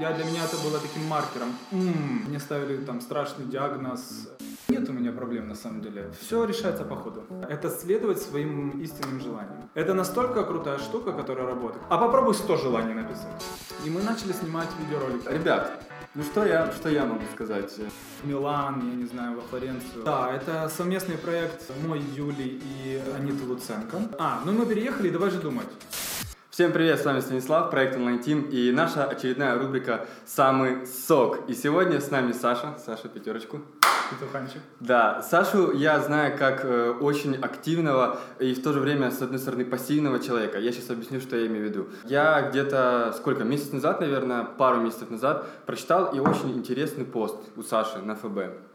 Я для меня это было таким маркером. М, Мне ставили там страшный диагноз. Нет у меня проблем на самом деле. Все решается по ходу. Это следовать своим истинным желаниям. Это настолько крутая штука, которая работает. А попробуй 100 желаний написать. И мы начали снимать видеоролики. Ребят, ну что я, что я могу сказать? В Милан, я не знаю, во Флоренцию. Да, это совместный проект мой, Юли и Аниты Луценко. А, ну мы переехали, давай же думать. Всем привет, с вами Станислав, проект Online Team и наша очередная рубрика «Самый сок». И сегодня с нами Саша. Саша, пятерочку. Петуханчик. Да, Сашу я знаю как э, очень активного и в то же время, с одной стороны, пассивного человека. Я сейчас объясню, что я имею в виду. Я где-то, сколько, месяц назад, наверное, пару месяцев назад прочитал и очень интересный пост у Саши на ФБ.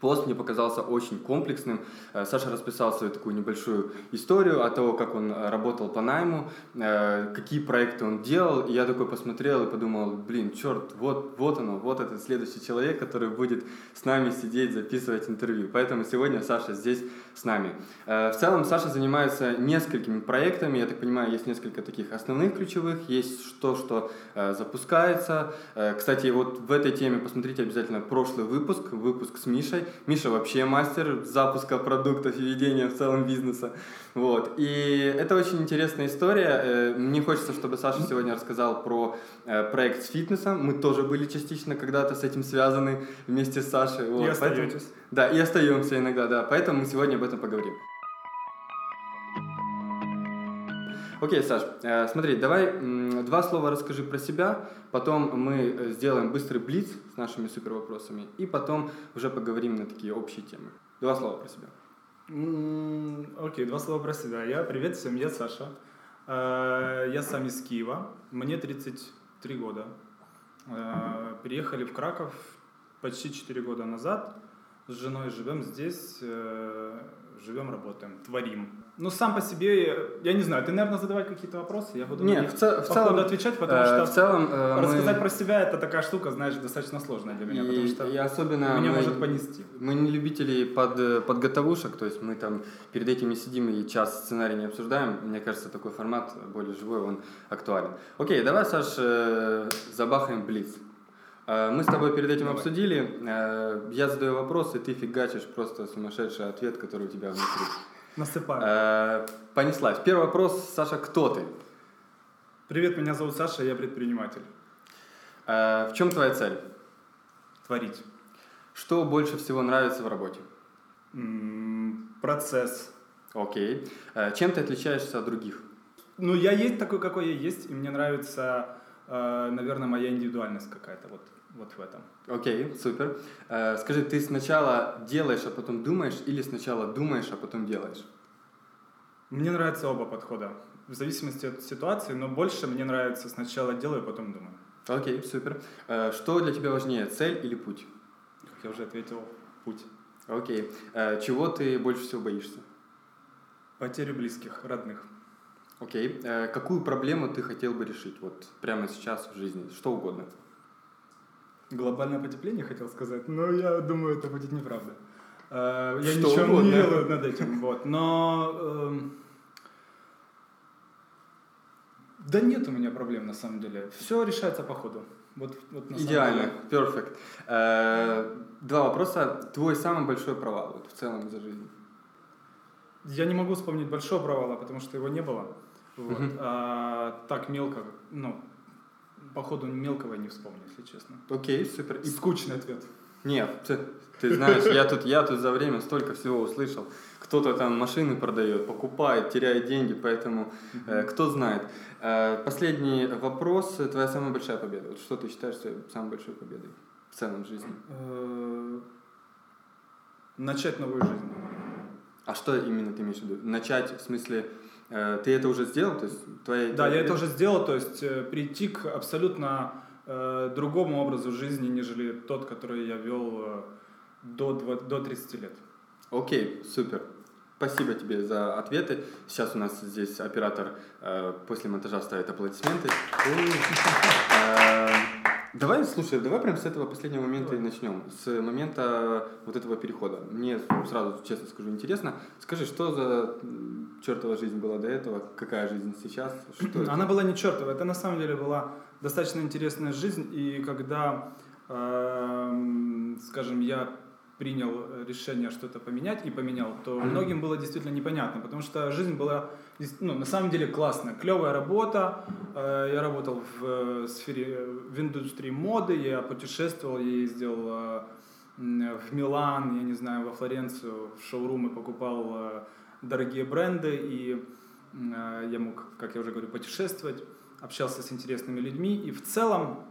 Пост мне показался очень комплексным. Э, Саша расписал свою такую небольшую историю о том, как он э, работал по найму, э, какие проекты он делал. И я такой посмотрел и подумал, блин, черт, вот, вот оно, вот этот следующий человек, который будет с нами сидеть, записывать интервью. Поэтому сегодня Саша здесь с нами. В целом Саша занимается несколькими проектами. Я так понимаю, есть несколько таких основных ключевых, есть то, что запускается. Кстати, вот в этой теме посмотрите обязательно прошлый выпуск, выпуск с Мишей. Миша вообще мастер запуска продуктов и ведения в целом бизнеса. Вот. И это очень интересная история. Э, мне хочется, чтобы Саша сегодня рассказал про э, проект с фитнесом. Мы тоже были частично когда-то с этим связаны вместе с Сашей. Вот. И остаетесь. Поэтому, да, и остаемся иногда, да. Поэтому мы сегодня об этом поговорим. Окей, Саш, э, смотри, давай два слова расскажи про себя, потом мы э, сделаем быстрый блиц с нашими супер вопросами, и потом уже поговорим на такие общие темы. Два слова про себя. Окей, два слова про себя. Я привет всем, я Саша. Э, я сам из Киева, мне 33 года. Приехали в Краков почти 4 года назад. С женой живем здесь, живем, работаем, творим. Ну, сам по себе, я не знаю, ты, наверное, задавай какие-то вопросы, я буду Нет, в, ц- в целом отвечать, потому э, что в целом, э, рассказать мы... про себя это такая штука, знаешь, достаточно сложная для меня, и, потому что и особенно меня мы, может понести. Мы не любители под, подготовушек, то есть мы там перед этим не сидим и час сценарий не обсуждаем. Мне кажется, такой формат более живой, он актуален. Окей, давай, Саш, э, забахаем блиц. Э, мы с тобой перед этим Давай. обсудили. Э, я задаю вопрос, и ты фигачишь просто сумасшедший ответ, который у тебя внутри. Насыпаю. Э, понеслась. Первый вопрос, Саша, кто ты? Привет, меня зовут Саша, я предприниматель. В чем твоя цель? Творить. Что больше всего нравится в работе? Процесс. Окей. Чем ты отличаешься от других? Ну, я есть такой, какой я есть, и мне нравится, наверное, моя индивидуальность какая-то. Вот вот в этом. Окей, okay, супер. Э, скажи, ты сначала делаешь, а потом думаешь, или сначала думаешь, а потом делаешь? Мне нравятся оба подхода, в зависимости от ситуации, но больше мне нравится сначала делаю, а потом думаю. Окей, okay, супер. Э, что для тебя важнее, цель или путь? Как я уже ответил, путь. Окей. Okay. Э, чего ты больше всего боишься? Потерю близких, родных. Окей. Okay. Э, какую проблему ты хотел бы решить вот прямо сейчас в жизни? Что угодно глобальное потепление хотел сказать, но я думаю, это будет неправда. Э, я Что ничего угодно. не делаю над этим, вот. Но э, да нет у меня проблем на самом деле. Все решается по ходу. Вот, вот Идеально, perfect. Э, два вопроса. Твой самый большой провал вот, в целом за жизнь? Я не могу вспомнить большого провала, потому что его не было. Вот. Uh-huh. А, так мелко, ну, походу мелкого не вспомню, если честно. Окей, супер. И скучный ответ. Нет, ты, ты знаешь, я тут, я тут за время столько всего услышал. Кто-то там машины продает, покупает, теряет деньги, поэтому э, кто знает. Э, последний вопрос. Твоя самая большая победа. Вот что ты считаешь самой большой победой в целом жизни? Э, начать новую жизнь. А что именно ты имеешь в виду? Начать в смысле ты это уже сделал? То есть твоя... Да, я это уже сделал, то есть э, прийти к абсолютно э, другому образу жизни, нежели тот, который я вел э, до, 20, до 30 лет. Окей, супер. Спасибо тебе за ответы. Сейчас у нас здесь оператор э, после монтажа ставит аплодисменты. Давай, слушай, давай прям с этого последнего момента давай. и начнем. С момента вот этого перехода. Мне сразу, честно скажу, интересно. Скажи, что за чертова жизнь была до этого? Какая жизнь сейчас? Что Она была не чертова. Это на самом деле была достаточно интересная жизнь, и когда, э, скажем, я принял решение что-то поменять и поменял, то многим было действительно непонятно, потому что жизнь была ну, на самом деле классная, клевая работа. Э, я работал в э, сфере, в индустрии моды, я путешествовал, я ездил э, в Милан, я не знаю, во Флоренцию, в шоурумы покупал дорогие бренды, и я мог, как я уже говорю, путешествовать, общался с интересными людьми, и в целом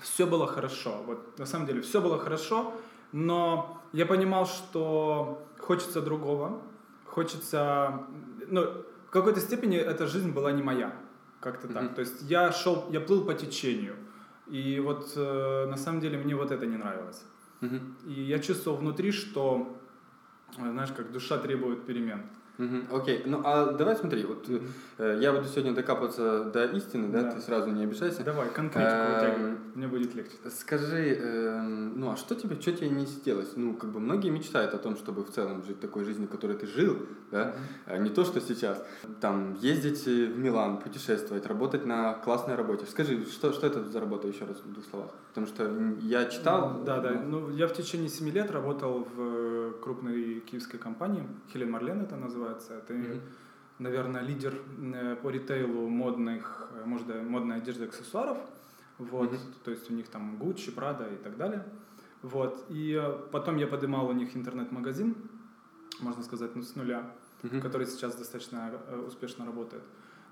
все было хорошо. Вот на самом деле все было хорошо, но я понимал, что хочется другого, хочется, ну, в какой-то степени эта жизнь была не моя, как-то mm-hmm. так. То есть я шел, я плыл по течению, и вот э, на самом деле мне вот это не нравилось. Mm-hmm. И я чувствовал внутри, что, знаешь, как душа требует перемен. Окей, okay. ну а давай смотри, вот э, я буду сегодня докапываться до истины, да, да. ты сразу не обижайся. Давай, конкретику э, вытягивай, мне будет легче. Скажи, э, ну а что тебе, что тебе не сиделось? Ну, как бы многие мечтают о том, чтобы в целом жить такой жизнью, которой ты жил, да, mm-hmm. не то, что сейчас. Там, ездить в Милан, путешествовать, работать на классной работе. Скажи, что, что это за работа, еще раз в двух словах? Потому что я читал... Да, да, ну я в течение семи лет работал в крупной киевской компании, Хелен Марлен это называется. Это, mm-hmm. наверное, лидер э, по ритейлу модных, э, может, модной одежды аксессуаров. Вот, mm-hmm. то есть у них там Gucci, Prada и так далее. Вот, и э, потом я поднимал у них интернет-магазин, можно сказать, ну, с нуля, mm-hmm. который сейчас достаточно успешно работает.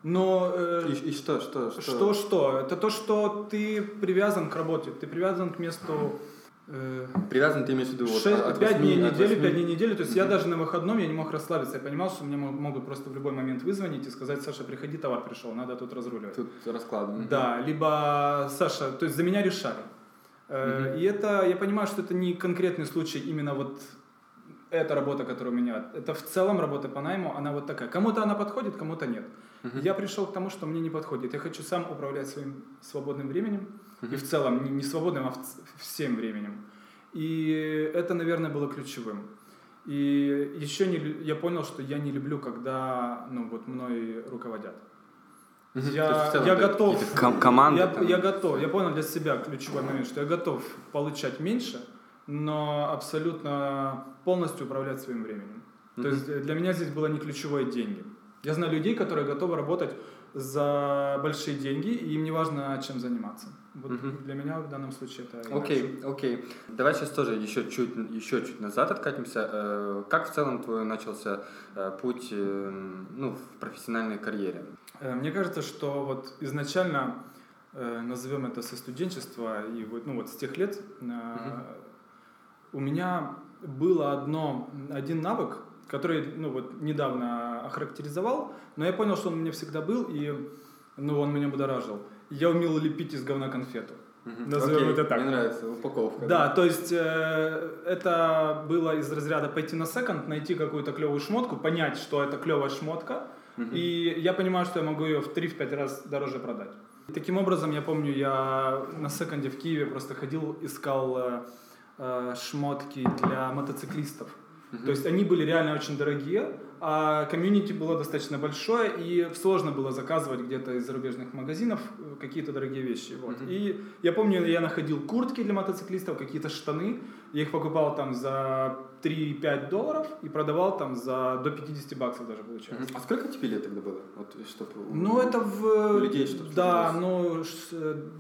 Но э, и, и что, что, что? Что, что? Это то, что ты привязан к работе, ты привязан к месту Привязан ты имеешь в виду? 6, вот, 5 дней недели, 5 дней недели. То есть я даже на выходном я не мог расслабиться. Я понимал, что мне могут просто в любой момент вызвонить и сказать, Саша, приходи, товар пришел, надо тут разруливать. Тут раскладываем. Да, либо Саша, то есть за меня решали. Mm-hmm. И это, я понимаю, что это не конкретный случай именно вот эта работа, которая у меня. Это в целом работа по найму, она вот такая. Кому-то она подходит, кому-то нет. Я пришел к тому, что мне не подходит. Я хочу сам управлять своим свободным временем. И в целом не, не свободным, а в, всем временем. И это, наверное, было ключевым. И еще не, я понял, что я не люблю, когда ну, вот мной руководят. Я, целом, я готов. Ком- команда. Я, я готов. Я понял для себя ключевой момент, что я готов получать меньше, но абсолютно полностью управлять своим временем. Mm-hmm. То есть для меня здесь было не ключевое деньги. Я знаю людей, которые готовы работать за большие деньги, и им не важно, чем заниматься. Вот uh-huh. для меня в данном случае это... Окей, okay, окей. Okay. Давай сейчас тоже еще чуть, еще чуть назад откатимся. Э, как в целом твой начался э, путь э, ну, в профессиональной карьере? Мне кажется, что вот изначально, назовем это со студенчества, и вот, ну, вот с тех лет uh-huh. у меня было одно, один навык, который ну, вот, недавно охарактеризовал, но я понял, что он у меня всегда был, и ну, он меня будоражил. Я умел лепить из говна конфету. Угу. Назовем Окей, это так. Мне нравится упаковка. Да, да. то есть э, это было из разряда пойти на секонд, найти какую-то клевую шмотку, понять, что это клевая шмотка, угу. и я понимаю, что я могу ее в 3-5 раз дороже продать. Таким образом, я помню, я на секонде в Киеве просто ходил, искал э, э шмотки для мотоциклистов. То есть они были реально очень дорогие, а комьюнити было достаточно большое, и сложно было заказывать где-то из зарубежных магазинов э, какие-то дорогие вещи. Вот. Mm-hmm. И я помню, я находил куртки для мотоциклистов, какие-то штаны, я их покупал там за 3-5 долларов и продавал там за до 50 баксов даже получается. А сколько тебе лет тогда было? Вот, чтобы ну, это в... У людей, чтобы Да, ну,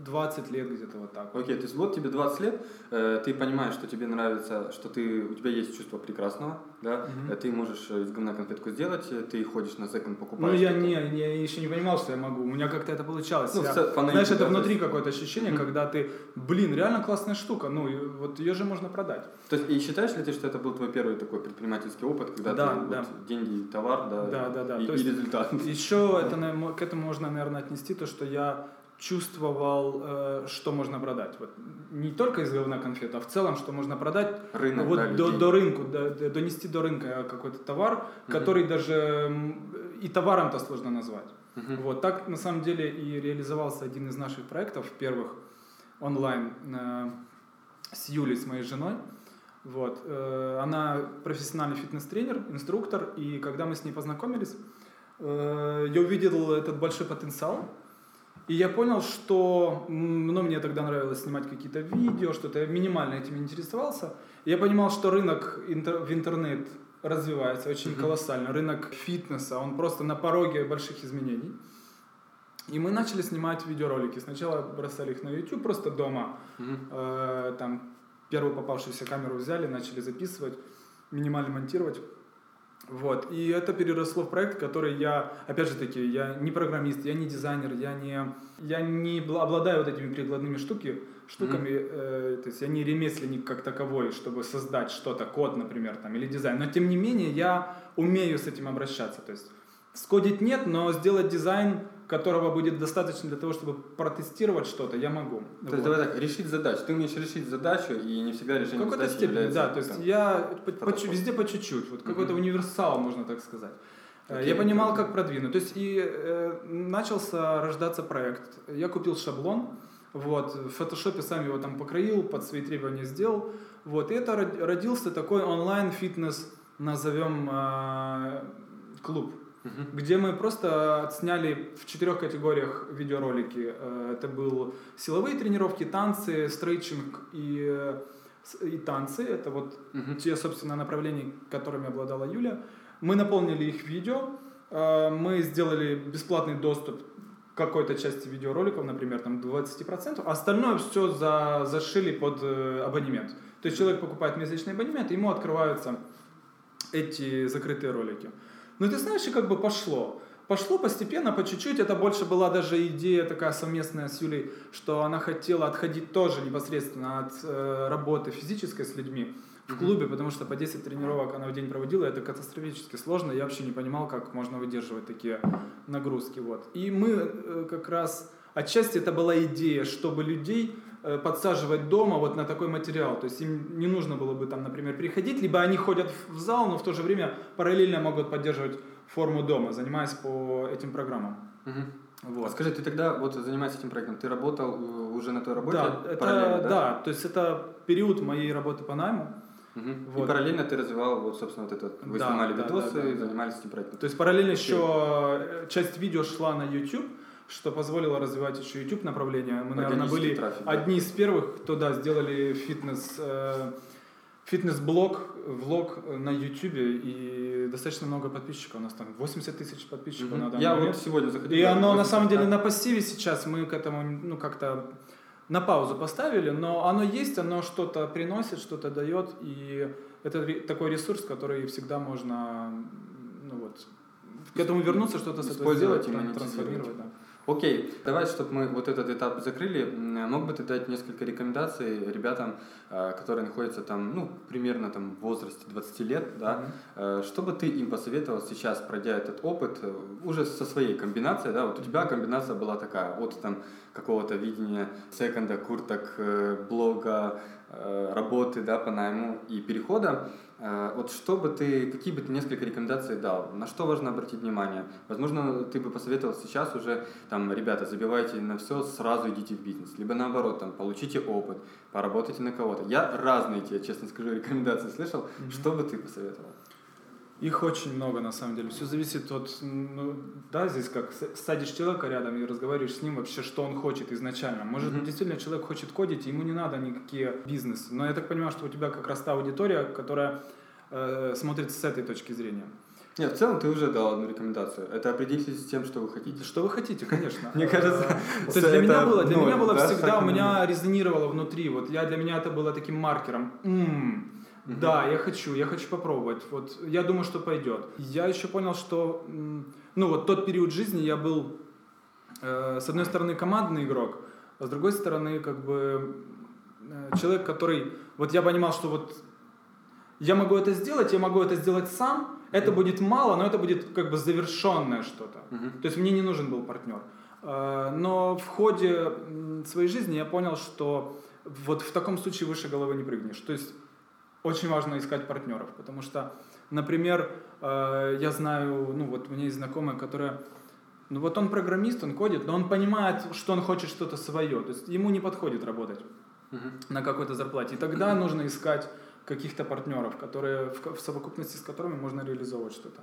20 лет где-то вот так. Окей, okay, то есть вот тебе 20 лет, э, ты понимаешь, что тебе нравится, что ты, у тебя есть чувство прекрасного, да, угу. ты можешь из говна конфетку сделать, ты ходишь на секонд покупаешь. Ну, я не, я еще не понимал, что я могу, у меня как-то это получалось. Ну, я, знаешь, это внутри какое-то ощущение, угу. когда ты, блин, реально классная штука, ну, вот ее же можно продать. То есть, и считаешь ли ты, что это был твой первый такой предпринимательский опыт, когда да, ты да. Вот, деньги, товар, да, да, да, да. И, и результат. Еще это, к этому можно, наверное, отнести то, что я чувствовал, э, что можно продать. Вот, не только из говна конфет, а в целом, что можно продать Рынок, вот, да, до, до рынку, до, до, донести до рынка какой-то товар, угу. который даже и товаром-то сложно назвать. Угу. Вот, так на самом деле и реализовался один из наших проектов, первых онлайн, э, с Юлей, с моей женой. Вот. Э, она профессиональный фитнес-тренер, инструктор, и когда мы с ней познакомились, э, я увидел этот большой потенциал, И я понял, что ну, мне тогда нравилось снимать какие-то видео, что-то я минимально этим интересовался. И я понимал, что рынок интер- в интернет развивается очень mm-hmm. колоссально. Рынок фитнеса, он просто на пороге больших изменений. И мы начали снимать видеоролики. Сначала бросали их на YouTube просто дома. Mm-hmm. Э, там первую попавшуюся камеру взяли, начали записывать, минимально монтировать. Вот. И это переросло в проект, который я, опять же таки, я не программист, я не дизайнер, я не, я не обладаю вот этими прикладными штуки, штуками, mm-hmm. э, то есть я не ремесленник как таковой, чтобы создать что-то, код, например, там, или дизайн. Но тем не менее я умею с этим обращаться. То есть скодить нет, но сделать дизайн которого будет достаточно для того, чтобы протестировать что-то, я могу. То вот. есть давай так, решить задачу. Ты умеешь решить задачу, и не всегда решение задачи степени, является... Да, то есть я по, по, везде по чуть-чуть, вот какой-то универсал, можно так сказать. Okay. Я понимал, как продвинуть. То есть и э, начался рождаться проект. Я купил шаблон, вот, в фотошопе сам его там покроил, под свои требования сделал. Вот, и это родился такой онлайн-фитнес, назовем, э, клуб угу. где мы просто отсняли в четырех категориях видеоролики. Э, это был силовые тренировки, танцы, стрейчинг и, э, и танцы. Это вот угу. те, собственно, направления, которыми обладала Юля. Мы наполнили их видео, э, мы сделали бесплатный доступ к какой-то части видеороликов, например, там 20%, а остальное все за, зашили под абонемент. То есть человек покупает месячный абонемент, и ему открываются эти закрытые ролики. Но ты знаешь, и как бы пошло. Пошло постепенно, по чуть-чуть. Это больше была даже идея такая совместная с Юлей, что она хотела отходить тоже непосредственно от э, работы физической с людьми в клубе, потому что по 10 тренировок она в день проводила, это катастрофически сложно, я вообще не понимал, как можно выдерживать такие нагрузки. Вот. И мы э, как раз, отчасти это была идея, чтобы людей подсаживать дома вот на такой материал. То есть им не нужно было бы там, например, приходить, либо они ходят в зал, но в то же время параллельно могут поддерживать форму дома, занимаясь по этим программам. Угу. Вот. Скажи, ты тогда вот занимаешься этим проектом, ты работал э, уже на той работе? Да, это, да? да, то есть это период моей работы по найму. Угу. Вот. И параллельно ты развивал, вот, собственно, вот этот, вы да, снимали да, видосы да, да, и занимались этим проектом. То есть параллельно еще э, часть видео шла на YouTube, что позволило развивать еще YouTube направление. Мы, наверное, были трафик, одни из первых, кто да, сделали фитнес, э, фитнес-блог, влог на YouTube, и достаточно много подписчиков. У нас там 80 тысяч подписчиков mm-hmm. на данный Я момент. вот сегодня заходил. И оно на самом деле на пассиве сейчас, мы к этому ну как-то на паузу поставили, но оно есть, оно что-то приносит, что-то дает, и это такой ресурс, который всегда можно ну вот, к этому вернуться, что-то с этого сделать, и трансформировать. Да. Окей, давай, чтобы мы вот этот этап закрыли, мог бы ты дать несколько рекомендаций ребятам, э, которые находятся там, ну, примерно там в возрасте 20 лет, да, mm-hmm. что бы ты им посоветовал сейчас, пройдя этот опыт, э, уже со своей комбинацией, да, вот у тебя комбинация была такая, от там какого-то видения секонда, курток, блога, работы, да, по найму и перехода, вот что бы ты, какие бы ты несколько рекомендаций дал? На что важно обратить внимание? Возможно, ты бы посоветовал сейчас уже, там, ребята, забивайте на все, сразу идите в бизнес. Либо наоборот, там, получите опыт, поработайте на кого-то. Я разные тебе, честно скажу, рекомендации слышал. Mm-hmm. Что бы ты посоветовал? Их очень много, на самом деле. Все зависит от, ну, да, здесь как садишь человека рядом и разговариваешь с ним вообще, что он хочет изначально. Может, mm-hmm. действительно человек хочет кодить, ему не надо никакие бизнесы. Но я так понимаю, что у тебя как раз та аудитория, которая э, смотрит с этой точки зрения. Нет, в целом ты уже дал одну рекомендацию. Это определитесь с тем, что вы хотите. Что вы хотите, конечно. Мне кажется, есть для меня было, для меня было всегда, у меня резонировало внутри. Вот я для меня это было таким маркером. Угу. Да, я хочу, я хочу попробовать. Вот я думаю, что пойдет. Я еще понял, что ну вот тот период жизни я был э, с одной стороны командный игрок, а с другой стороны как бы э, человек, который вот я понимал, что вот я могу это сделать, я могу это сделать сам. Это будет мало, но это будет как бы завершенное что-то. Uh-huh. То есть мне не нужен был партнер. Э, но в ходе своей жизни я понял, что вот в таком случае выше головы не прыгнешь. То есть очень важно искать партнеров, потому что, например, э, я знаю, ну вот у меня есть знакомая, которая, ну вот он программист, он кодит, но он понимает, что он хочет что-то свое, то есть ему не подходит работать uh-huh. на какой-то зарплате. И тогда uh-huh. нужно искать каких-то партнеров, которые в, в совокупности с которыми можно реализовывать что-то.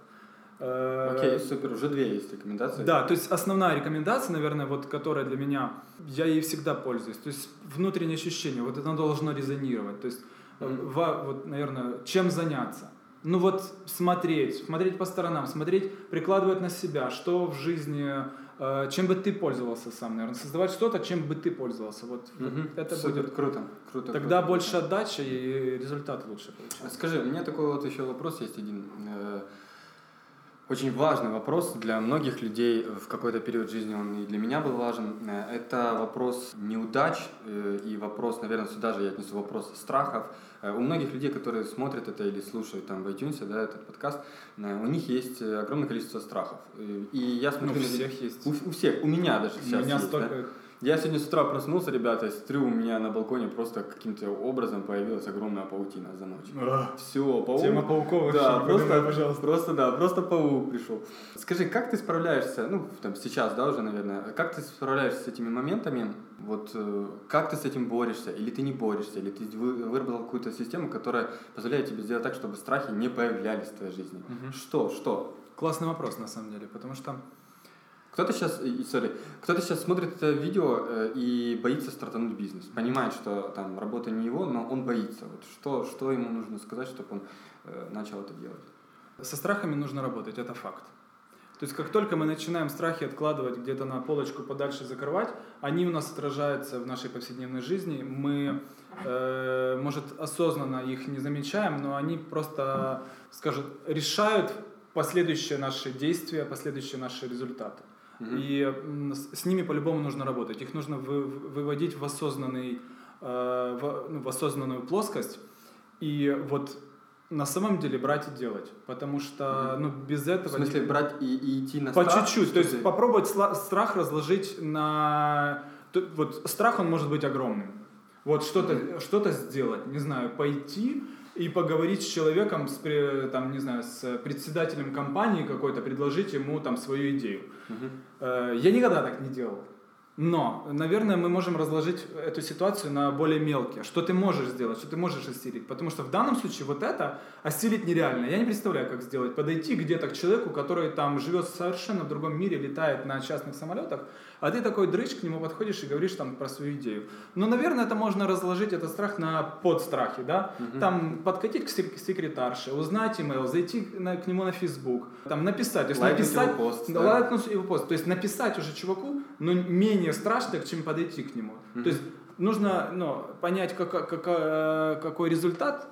Э, Окей, супер, уже две есть рекомендации. Да, то есть основная рекомендация, наверное, вот которая для меня, я ей всегда пользуюсь. То есть внутреннее ощущение, вот это должно резонировать. То есть, Мгм. ва- вот, наверное, чем заняться? Ну вот смотреть, смотреть по сторонам, смотреть, прикладывать на себя, что в жизни, э, чем бы ты пользовался сам, наверное, создавать что-то, чем бы ты пользовался. Вот, Мгм. это Супер, будет. круто, круто. Тогда круто. больше отдача и результат лучше получается. Скажи, у меня такой вот еще вопрос есть один. Очень важный вопрос для многих людей в какой-то период жизни, он и для меня был важен. Э, Это вопрос неудач э, и вопрос, наверное, сюда же я отнесу вопрос страхов. Э, У многих людей, которые смотрят это или слушают там в iTunes, да, этот подкаст, у них есть огромное количество страхов. И я Ну, смотрю... у на- всех есть. У, у всех, у меня даже У сейчас меня есть, столько да. Я сегодня с утра проснулся, ребята, и смотрю, у меня на балконе просто каким-то образом появилась огромная паутина за ночь. А, Все, паук. Тема пауков Да, вообще, просто, подумай, пожалуйста. просто, да, просто паук пришел. Скажи, как ты справляешься, ну, там, сейчас, да, уже, наверное, как ты справляешься с этими моментами, вот, э, как ты с этим борешься, или ты не борешься, или ты вы- выработал какую-то систему, которая позволяет тебе сделать так, чтобы страхи не появлялись в твоей жизни? Мгм. Что, что? Классный вопрос, на самом деле, потому что Кто-то сейчас, sorry, кто-то сейчас смотрит это видео э, и боится стартануть бизнес, понимает, что там работа не его, но он боится. Вот что, что ему нужно сказать, чтобы он э, начал это делать? Со страхами нужно работать, это факт. То есть как только мы начинаем страхи откладывать где-то на полочку подальше закрывать, они у нас отражаются в нашей повседневной жизни. Мы, э, может, осознанно их не замечаем, но они просто, скажут, решают последующие наши действия, последующие наши результаты. Мгм. И с ними по-любому нужно работать. Их нужно вы- выводить в осознанный, э, в, ну, в осознанную плоскость. И вот на самом деле брать и делать. Потому что ну, без В этого... не- смысле, брать и, и идти на по старт? чуть-чуть. что То есть попробовать страх разложить на... Вот страх, он может быть огромным. Вот что-то что сделать, не знаю, пойти и поговорить с человеком, с, там, не знаю, с председателем компании какой-то, предложить ему там свою идею. Э, Я никогда так не делал. Но, наверное, мы можем разложить эту ситуацию на более мелкие. Что ты можешь сделать, что ты можешь осилить. Потому что в данном случае вот это осилить нереально. Я не представляю, как сделать. Подойти где-то к человеку, который там живет совершенно в другом мире, летает на частных самолетах, а ты такой дрыч к нему подходишь и говоришь там про свою идею. Но, наверное, это можно разложить, этот страх на подстрахи, да? Мгм. Там подкатить к сек- секретарше, узнать имейл, зайти на- к нему на Facebook, там написать. То есть Лайкнуть написать, его пост, да, да. лайкнуть его пост. То есть написать уже чуваку, но менее страшно, чем подойти к нему. Мгм. То есть нужно ну, понять, кака- кака- какой результат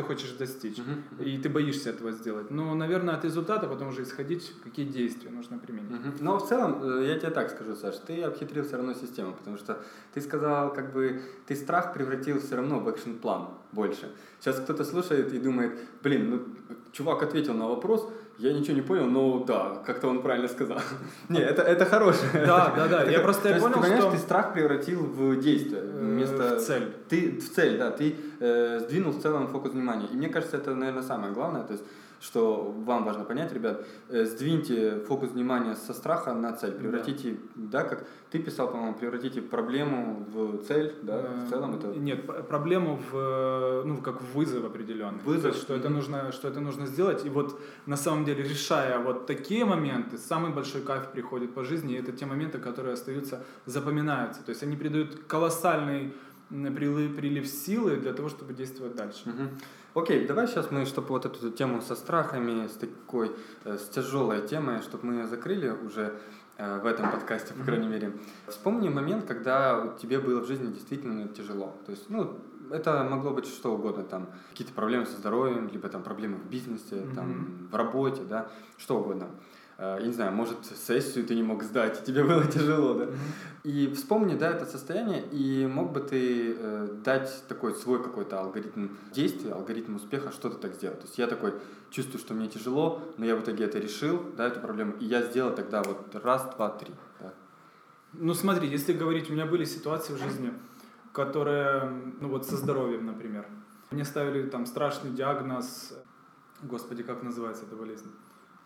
ты хочешь достичь, Мгм. и ты боишься этого сделать. Но, наверное, от результата потом уже исходить, какие действия нужно применить. Мгм. Но в целом, э, я тебе так скажу, Саш, ты обхитрил все равно систему, потому что ты сказал, как бы, ты страх превратил все равно в экшн-план больше. Сейчас кто-то слушает и думает, блин, ну, чувак ответил на вопрос, я ничего не понял, но да, как-то он правильно сказал. Не, это, это хорошее. Да, да, да. Я просто то я понял, ты понимаешь, что ты страх превратил в действие. э, Вместо... в цель. Ты в цель, да, ты э, сдвинул в целом фокус внимания. И мне кажется, это, наверное, самое главное, то есть, что вам важно понять, ребят, э, сдвиньте фокус внимания со страха на цель, превратите, да, как ты писал, по-моему, превратите проблему в цель, да, Э, в целом это... Нет, проблему в, э, ну, как в вызов определенный. Вызов. Есть, что, это нужно, что это нужно сделать. И вот на самом деле, решая вот такие моменты, самый большой кайф приходит по жизни. И это те моменты, которые остаются, запоминаются. То есть они придают колоссальный прилив, прилив силы для того, чтобы действовать дальше. Мгм. Окей, давай сейчас мы, чтобы вот эту тему со страхами, с такой, э, с тяжелой темой, чтобы мы ее закрыли уже э, в этом подкасте, по крайней мере. Вспомни момент, когда тебе было в жизни действительно тяжело. То есть, ну, это могло быть что угодно, там, какие-то проблемы со здоровьем, либо там проблемы в бизнесе, там, Мгм. в работе, да, что угодно. Э, Я не знаю, может, сессию ты не мог сдать, и тебе было тяжело, да? И вспомни, да, это состояние, и мог бы ты э, дать такой свой какой-то алгоритм действия, алгоритм успеха, что ты так сделал. То есть я такой чувствую, что мне тяжело, но я в итоге это решил, да, эту проблему, и я сделал тогда вот раз, два, три. Да. Ну смотри, если говорить, у меня были ситуации в жизни, которые, ну вот со здоровьем, например. Мне ставили там страшный диагноз, господи, как называется эта болезнь?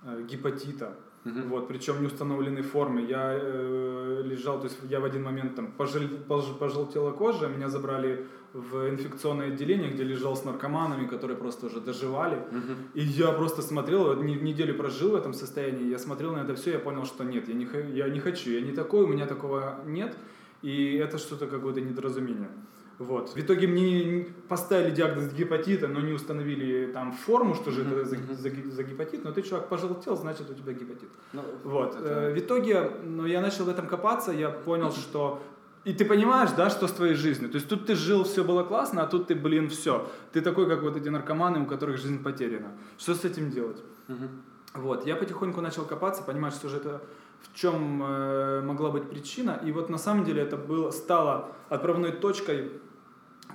Э, Гепатита. Uh-huh. Вот, причем не установленной формы. Я э, лежал, то есть я в один момент там пожел, пож, пожелтела кожа, меня забрали в инфекционное отделение, где лежал с наркоманами, которые просто уже доживали. Uh-huh. И я просто смотрел, неделю прожил в этом состоянии, я смотрел на это все, я понял, что нет, я не, я не хочу, я не такой, у меня такого нет, и это что-то какое-то недоразумение. Вот. В итоге мне поставили диагноз гепатита, но не установили там форму, что же это за, за, за гепатит, но ты, чувак, пожелтел, значит, у тебя гепатит. Ну, вот. Это... Э, в итоге, ну, я начал в этом копаться, я понял, что и ты понимаешь, да, что с твоей жизнью. То есть тут ты жил, все было классно, а тут ты, блин, все. Ты такой, как вот эти наркоманы, у которых жизнь потеряна. Что с этим делать? Угу. Вот, я потихоньку начал копаться, понимать, что же это в чем э, могла быть причина. И вот на самом деле это было, стало отправной точкой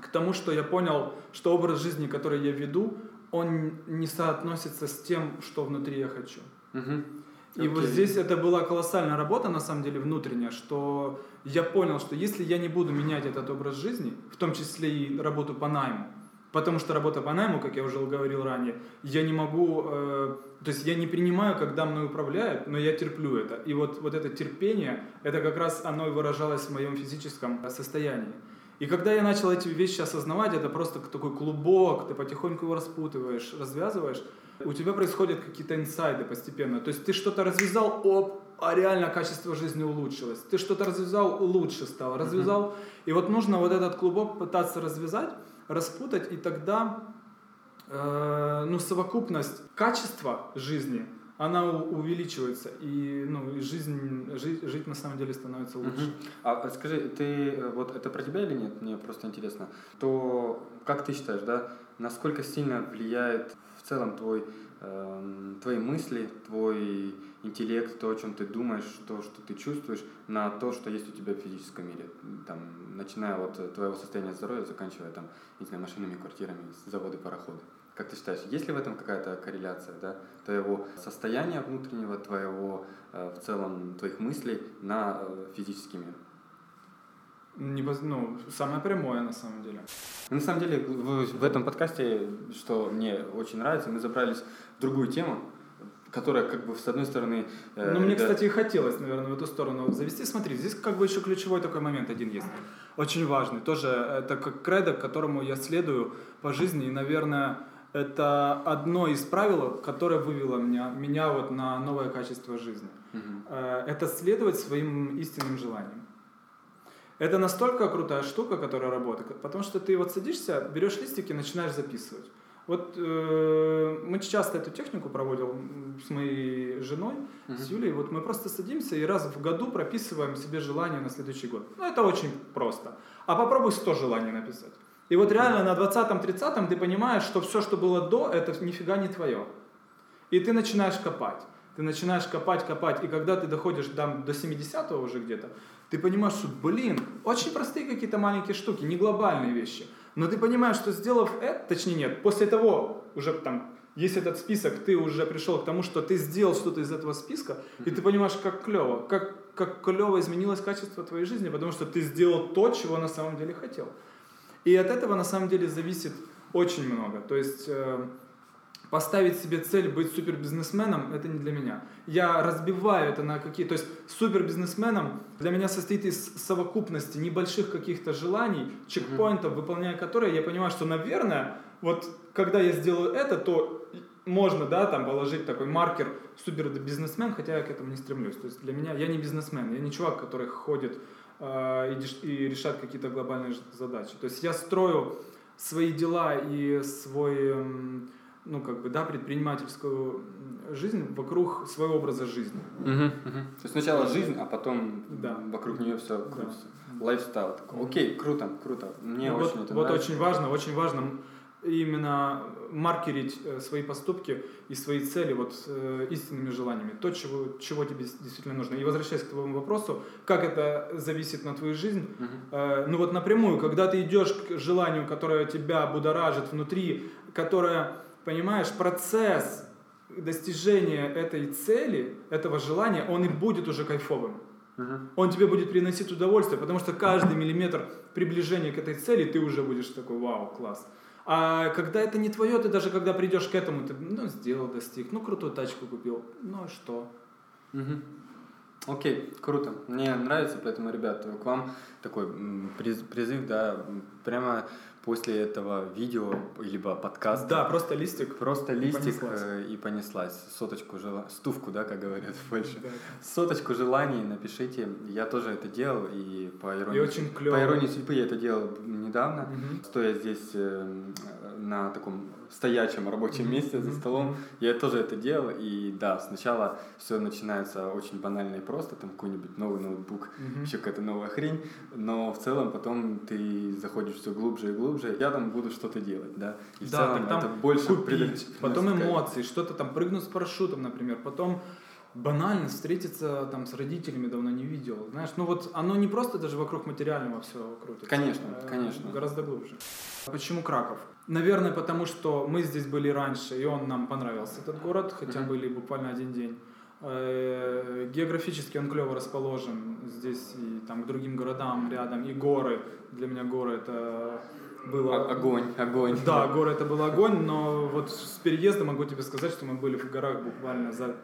к тому, что я понял, что образ жизни, который я веду, он не соотносится с тем, что внутри я хочу. Угу. И okay. вот здесь это была колоссальная работа, на самом деле, внутренняя, что я понял, что если я не буду менять этот образ жизни, в том числе и работу по найму, Потому что работа по найму, как я уже говорил ранее, я не могу, э, то есть я не принимаю, когда мной управляют, но я терплю это. И вот, вот это терпение, это как раз оно и выражалось в моем физическом состоянии. И когда я начал эти вещи осознавать, это просто такой клубок, ты потихоньку его распутываешь, развязываешь, у тебя происходят какие-то инсайды постепенно. То есть ты что-то развязал, оп, а реально качество жизни улучшилось. Ты что-то развязал, лучше стало. Развязал, uh-huh. и вот нужно вот этот клубок пытаться развязать, распутать, и тогда э, ну, совокупность качества жизни, она увеличивается, и, ну, и жизнь, жить, жить на самом деле становится лучше. Угу. А скажи, ты, э, вот это про тебя или нет, мне просто интересно, то как ты считаешь, да, насколько сильно влияет в целом твой, э, твои мысли, твой интеллект, то, о чем ты думаешь, то, что ты чувствуешь, на то, что есть у тебя в физическом мире. Там, начиная от твоего состояния здоровья, заканчивая там, не знаю, машинами, квартирами, заводы, пароходы. Как ты считаешь, есть ли в этом какая-то корреляция, да, твоего состояния внутреннего, твоего, э, в целом, твоих мыслей на э, физический мир? Не, ну, самое прямое, на самом деле. На самом деле, в, в этом подкасте, что мне очень нравится, мы забрались в другую тему, которая как бы с одной стороны... Э, ну, мне, да. кстати, и хотелось, наверное, в эту сторону завести. Смотри, здесь как бы еще ключевой такой момент один есть. Очень важный. Тоже это как кредо, которому я следую по жизни. И, наверное, это одно из правил, которое вывело меня, меня вот на новое качество жизни. Угу. Это следовать своим истинным желаниям. Это настолько крутая штука, которая работает, потому что ты вот садишься, берешь листики и начинаешь записывать. Вот э, мы часто эту технику проводим с моей женой, uh-huh. с Юлей. Вот мы просто садимся и раз в году прописываем себе желание на следующий год. Ну, это очень просто. А попробуй 100 желаний написать. И вот реально на 20-30 ты понимаешь, что все, что было до, это нифига не твое. И ты начинаешь копать. Ты начинаешь копать, копать. И когда ты доходишь там, до 70-го уже где-то, ты понимаешь, что, блин, очень простые какие-то маленькие штуки, не глобальные вещи – но ты понимаешь, что сделав это, точнее нет, после того, уже там есть этот список, ты уже пришел к тому, что ты сделал что-то из этого списка, mm-hmm. и ты понимаешь, как клево, как, как клево изменилось качество твоей жизни, потому что ты сделал то, чего на самом деле хотел. И от этого на самом деле зависит очень много. То есть э, поставить себе цель быть супербизнесменом, это не для меня. Я разбиваю это на какие... То есть супербизнесменом для меня состоит из совокупности небольших каких-то желаний, чекпоинтов, выполняя которые я понимаю, что, наверное, вот когда я сделаю это, то можно, да, там положить такой маркер супербизнесмен, хотя я к этому не стремлюсь. То есть для меня, я не бизнесмен, я не чувак, который ходит и, и решает какие-то глобальные задачи. То есть я строю свои дела и свой... Э, ну, как бы, да, предпринимательскую жизнь вокруг своего образа жизни. Угу, угу. То есть сначала жизнь, а потом да. вокруг нее все крутится. Да. Лайфстайл. Такой. Окей, круто, круто. Мне ну, очень вот, это вот нравится. очень важно, очень важно именно маркерить э, свои поступки и свои цели вот э, истинными желаниями, то, чего, чего тебе действительно нужно. И возвращаясь к твоему вопросу, как это зависит на твою жизнь, uh-huh. э, ну вот напрямую, когда ты идешь к желанию, которое тебя будоражит внутри, которое понимаешь, процесс достижения этой цели, этого желания, он и будет уже кайфовым. Uh-huh. Он тебе будет приносить удовольствие, потому что каждый миллиметр приближения к этой цели ты уже будешь такой, вау, класс. А когда это не твое, ты даже когда придешь к этому, ты, ну, сделал, достиг, ну, крутую тачку купил, ну, а что? Мгм. Окей, круто. Мне нравится, поэтому, ребят, к вам такой призыв, да, прямо после этого видео, либо подкаста. Да, просто листик. Просто листик понеслась. э, и понеслась. Соточку жела... Стувку, да, как говорят в Польше. Да. Соточку желаний напишите. Я тоже это делал, и по иронии, И очень клёво. по иронии судьбы я это делал недавно, Мгм. стоя здесь э, на таком стоячем рабочем месте за столом. Я тоже это делал, и да, сначала все начинается очень банально и просто, там какой-нибудь новый ноутбук, Мгм. еще какая-то новая хрень, но в целом потом ты заходишь все глубже и глубже, я там буду что-то делать, да, и в целом там это больше купить, приносит потом эмоции, что-то там прыгнуть с парашютом, например, потом банально встретиться там с родителями давно не видел, знаешь, ну вот оно не просто даже вокруг материального все крутится. Конечно, э, конечно. Гораздо глубже. Почему Краков? Наверное, потому что мы здесь были раньше, и он нам понравился, этот город, хотя были буквально один день. Э, Географически он клево расположен здесь и там к другим городам рядом, и горы. Для меня горы это было... О- Огонь, огонь. Да, горы это был огонь, но вот с переездом могу тебе сказать, что мы были в горах буквально за,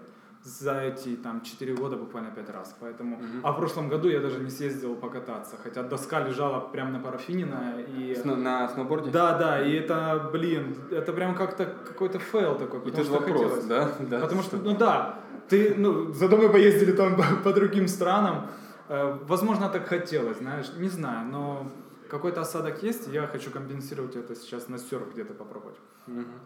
за эти там 4 года буквально 5 раз. Поэтому... Мгм. А в прошлом году я даже не съездил покататься, хотя доска лежала прямо на парафинена и... Сно- на сноуборде? Да, да, и это, блин, это прям как-то какой-то фейл такой, И потому тут что вопрос, хотелось. да? да? Потому что, ну да, ты, ну, зато мы поездили там по другим странам. Э, Возможно, так хотелось, знаешь, не знаю, но какой-то осадок есть, и я хочу компенсировать это сейчас на серф где-то попробовать.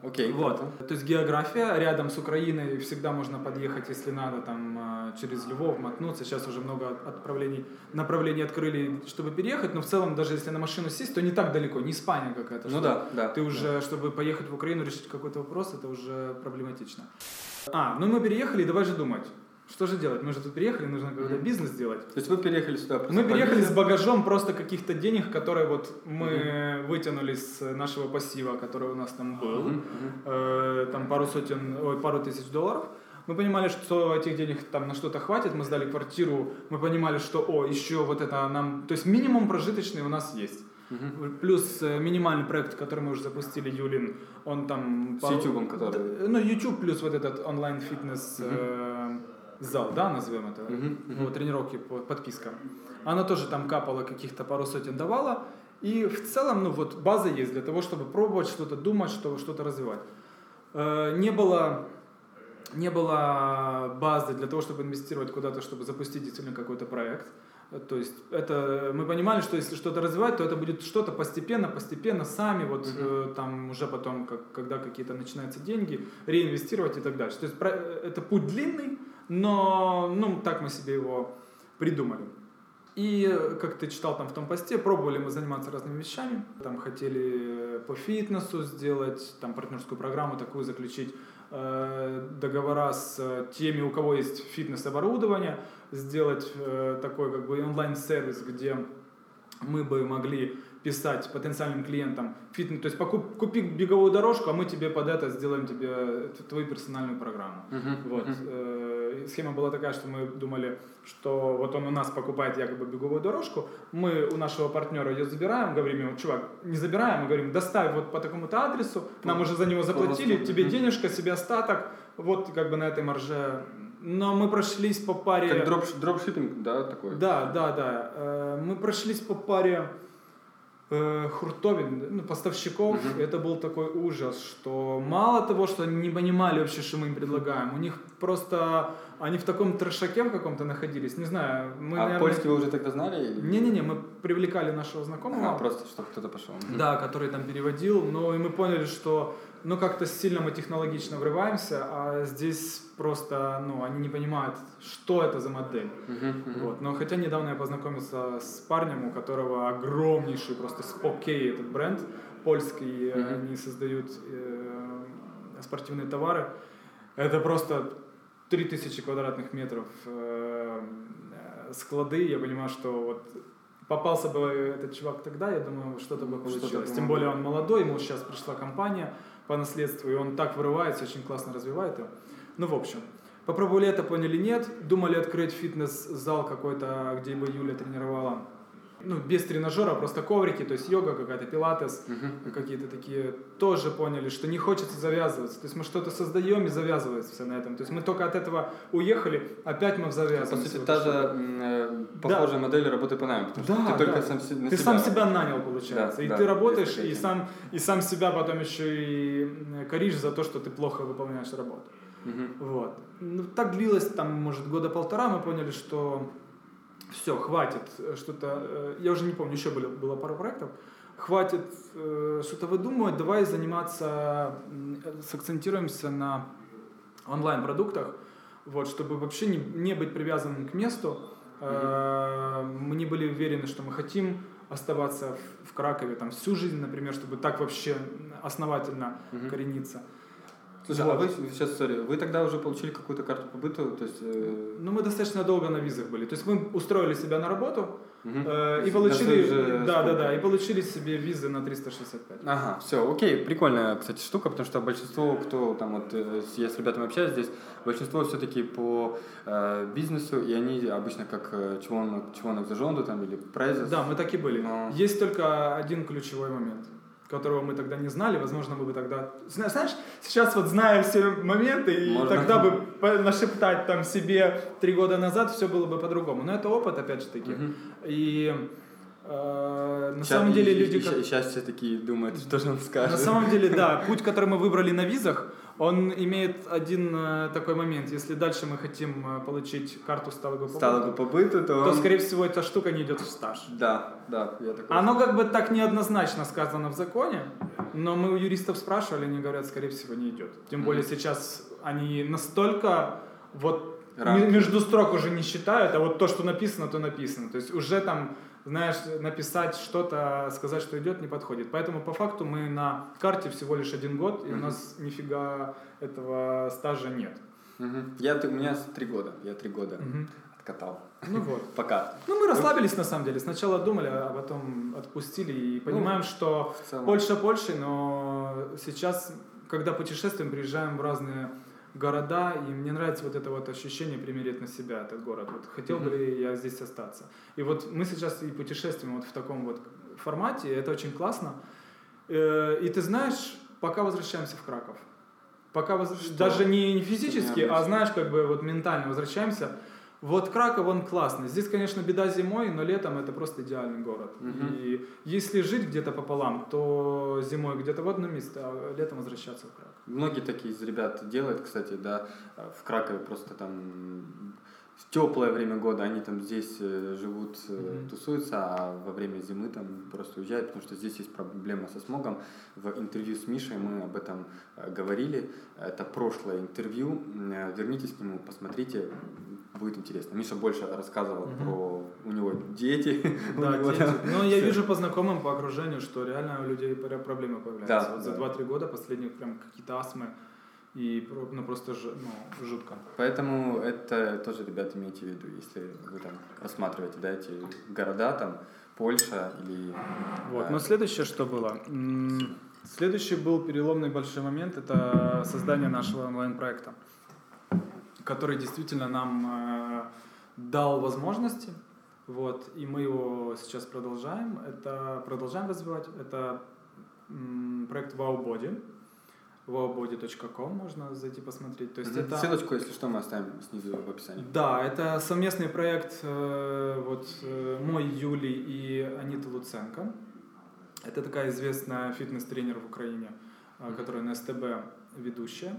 Окей, Вот. круто. То есть география, рядом с Украиной всегда можно подъехать, если надо, там э, через Львов мотнуться. Сейчас уже много отправлений, направлений открыли, чтобы переехать, но в целом, даже если на машину сесть, то не так далеко, не Испания какая-то. Ну да, да. Ты уже, чтобы поехать в Украину, решить какой-то вопрос, это уже проблематично. А, ну мы переехали, давай же думать. Что же делать? Мы же тут переехали, нужно какой-то Мгм. бизнес делать. То есть вы переехали сюда Мы по переехали с багажом просто каких-то денег, которые вот мы вытянули с нашего пассива, который у нас там был. Мгм. Э, там пару сотен, ой, пару тысяч долларов. Мы понимали, что этих денег там на что-то хватит, мы сдали квартиру, мы понимали, что, о, еще вот это нам, то есть минимум прожиточный у нас есть. Мгм. Плюс э, минимальный проект, который мы уже запустили, Юлин, он там... С Ютубом, который- Да, Ну, YouTube плюс вот этот онлайн-фитнес Мгм. э, зал, да, назовем это, Мгм, мгм. вот, тренировки, по- подписка. Она тоже там капала каких-то пару сотен давала. И в целом, ну вот, база есть для того, чтобы пробовать что-то, думать, что, что-то развивать. Э, Не было, не было базы для того, чтобы инвестировать куда-то, чтобы запустить действительно какой-то проект. То есть это мы понимали, что если что-то развивать, то это будет что-то постепенно, постепенно, сами вот Мгм. э, там уже потом, как, когда какие-то начинаются деньги, реинвестировать и так дальше. То есть про- э, это путь длинный, но ну так мы себе его придумали. И, э, как ты читал там в том посте, пробовали мы заниматься разными вещами. Там хотели по фитнесу сделать, там партнерскую программу такую заключить, э, договора с э, теми, у кого есть фитнес-оборудование, сделать э, такой как бы онлайн-сервис, где мы бы могли писать потенциальным клиентам фитнес, то есть покуп, купи беговую дорожку, а мы тебе под это сделаем тебе э, твою персональную программу. Мгм, Вот. мгм. Схема была такая, что мы думали, что вот он у нас покупает якобы беговую дорожку, мы у нашего партнера ее забираем, говорим ему, чувак, не забираем, мы говорим, доставь вот по такому-то адресу, нам уже за него заплатили, тебе денежка, себе остаток, вот как бы на этой марже. Но мы прошлись по паре... Как дроп, дропшиппинг, да, такой? Да, да, да. Э, Мы прошлись по паре хуртовин, ну, поставщиков. И Это был такой ужас, что мало того, что они не понимали вообще, что мы им предлагаем, у них просто они в таком трешаке в каком-то находились. Не знаю, мы, а наверное... польский вы уже тогда знали? Не-не-не, мы привлекали нашего знакомого. А, просто, чтобы кто-то пошел. Да, который там переводил, но и мы поняли, что ну как-то сильно мы технологично врываемся, а здесь просто, ну, они не понимают, что это за модель. Мгм, мгм. Вот. Но хотя недавно я познакомился с парнем, у которого огромнейший просто спокей этот бренд польский, Мгм. они создают э, спортивные товары. Это просто 3000 квадратных метров э, э, склады. Я понимаю, что вот попался бы этот чувак тогда, я думаю, что-то бы получилось. бы Тем более он молодой, ему сейчас пришла компания по наследству, и он так вырывается, очень классно развивает его. Ну, в общем, попробовали это, поняли нет, думали открыть фитнес-зал какой-то, где бы Юля тренировала ну, без тренажера, просто коврики, то есть йога какая-то, пилатес, Мгм. какие-то такие, тоже поняли, что не хочется завязываться. То есть мы что-то создаем и завязывается все на этом. То есть мы только от этого уехали, опять мы в По завязываемся. сути, Вот та что. же м, э, похожая модель работы по найму, потому что Да, ты только да. сам се- на Ты себя. сам себя нанял, получается. Да, и да, ты работаешь, и сам, и сам себя потом еще и м, коришь за то, что ты плохо выполняешь работу. Мгм. Вот. Ну, так длилось, там, может, года полтора, мы поняли, что все, хватит э, что-то, э, я уже не помню, еще было, было пару проектов, хватит э, что-то выдумывать, давай заниматься, сакцентируемся на онлайн-продуктах, вот, чтобы вообще не, не быть привязанным к месту. Э, Мы не были уверены, что мы хотим оставаться в, в Кракове там всю жизнь, например, чтобы так вообще основательно Мгм. корениться. Слушай, Вот. а вы сейчас, сори, вы тогда уже получили какую-то карту по быту, то есть... э, Ну, мы достаточно долго на визах были. То есть мы устроили себя на работу мгм. э, и получили, же да, да, да, и получили себе визы на 365. Ага, все, окей, прикольная, кстати, штука, потому что большинство, кто там вот, э, я с ребятами общаюсь здесь, большинство все-таки по э, бизнесу, и они обычно как чвонок за жонду там или прайзес. Да, мы так и были. Но- Есть только один ключевой момент, которого мы тогда не знали, возможно, мы бы тогда... Зна- Знаешь, сейчас вот зная все моменты, и Можно. тогда бы нашептать там себе три года назад, все было бы по-другому. Но это опыт, опять же таки. Мгм. И э, на Ща- самом деле и- люди... и- как- сейчас все такие думают, что же он скажет. На самом деле, да, путь, который мы выбрали на визах, он имеет один э, такой момент. Если дальше мы хотим э, получить карту сталого Стало бы по быту, то, то, он- скорее всего, эта штука не идет в стаж. Да, да, я такой. Оно как бы так неоднозначно сказано в законе, но мы у юристов спрашивали, они говорят, скорее всего, не идет. Тем более сейчас они настолько вот Рамки. ме- между строк уже не считают, а вот то, что написано, то написано. То есть уже там, знаешь, написать что-то, сказать, что идет, не подходит. Поэтому по факту мы на карте всего лишь один год, и у нас нифига этого стажа нет. Я, у меня три года, я три года откатал. Ну вот. Пока. Ну, мы расслабились на самом деле. Сначала думали, а потом отпустили и понимаем, что В целом. Польша Польшей, но сейчас, когда путешествуем, приезжаем в разные города, и мне нравится вот это вот ощущение примерить на себя этот город. Вот хотел бы ли я здесь остаться. И вот мы сейчас и путешествуем вот в таком вот формате, и это очень классно. Э, И ты знаешь, пока возвращаемся в Краков. Пока воз- даже не, не физически, а знаешь, как бы вот ментально возвращаемся. Вот Краков, он классный. Здесь, конечно, беда зимой, но летом это просто идеальный город. Мгм. И если жить где-то пополам, то зимой где-то в одном месте, а летом возвращаться в Краков. Многие такие из ребят делают, кстати, да, в Кракове просто там в теплое время года они там здесь э, живут, Мгм. тусуются, а во время зимы там просто уезжают, потому что здесь есть проблема со смогом. В интервью с Мишей мы об этом э, говорили. Это прошлое интервью. Вернитесь к нему, посмотрите, будет интересно. Миша больше рассказывал Мгм. про у него дети. Да, него дети. там Но я всё. вижу по знакомым, по окружению, что реально у людей пр- проблемы появляются. Да, вот за да. 2-3 года последних прям какие-то астмы. И ну, просто ж- ну, жутко. Поэтому это тоже, ребята, имейте в виду, если вы там рассматриваете, да, эти города, там, Польша или... Вот. э, Но следующее, что было? Следующий был переломный большой момент, это создание нашего онлайн-проекта, который действительно нам э, дал возможности, вот, и мы его сейчас продолжаем, это продолжаем развивать, это проект WowBody, wowbody.com, можно зайти посмотреть, то есть это... Ссылочку, если что, мы оставим снизу в описании. Да, это совместный проект э, вот э, мой Юли и Аниты Луценко. Это такая известная фитнес-тренер в Украине, Мгм. которая на СТБ ведущая.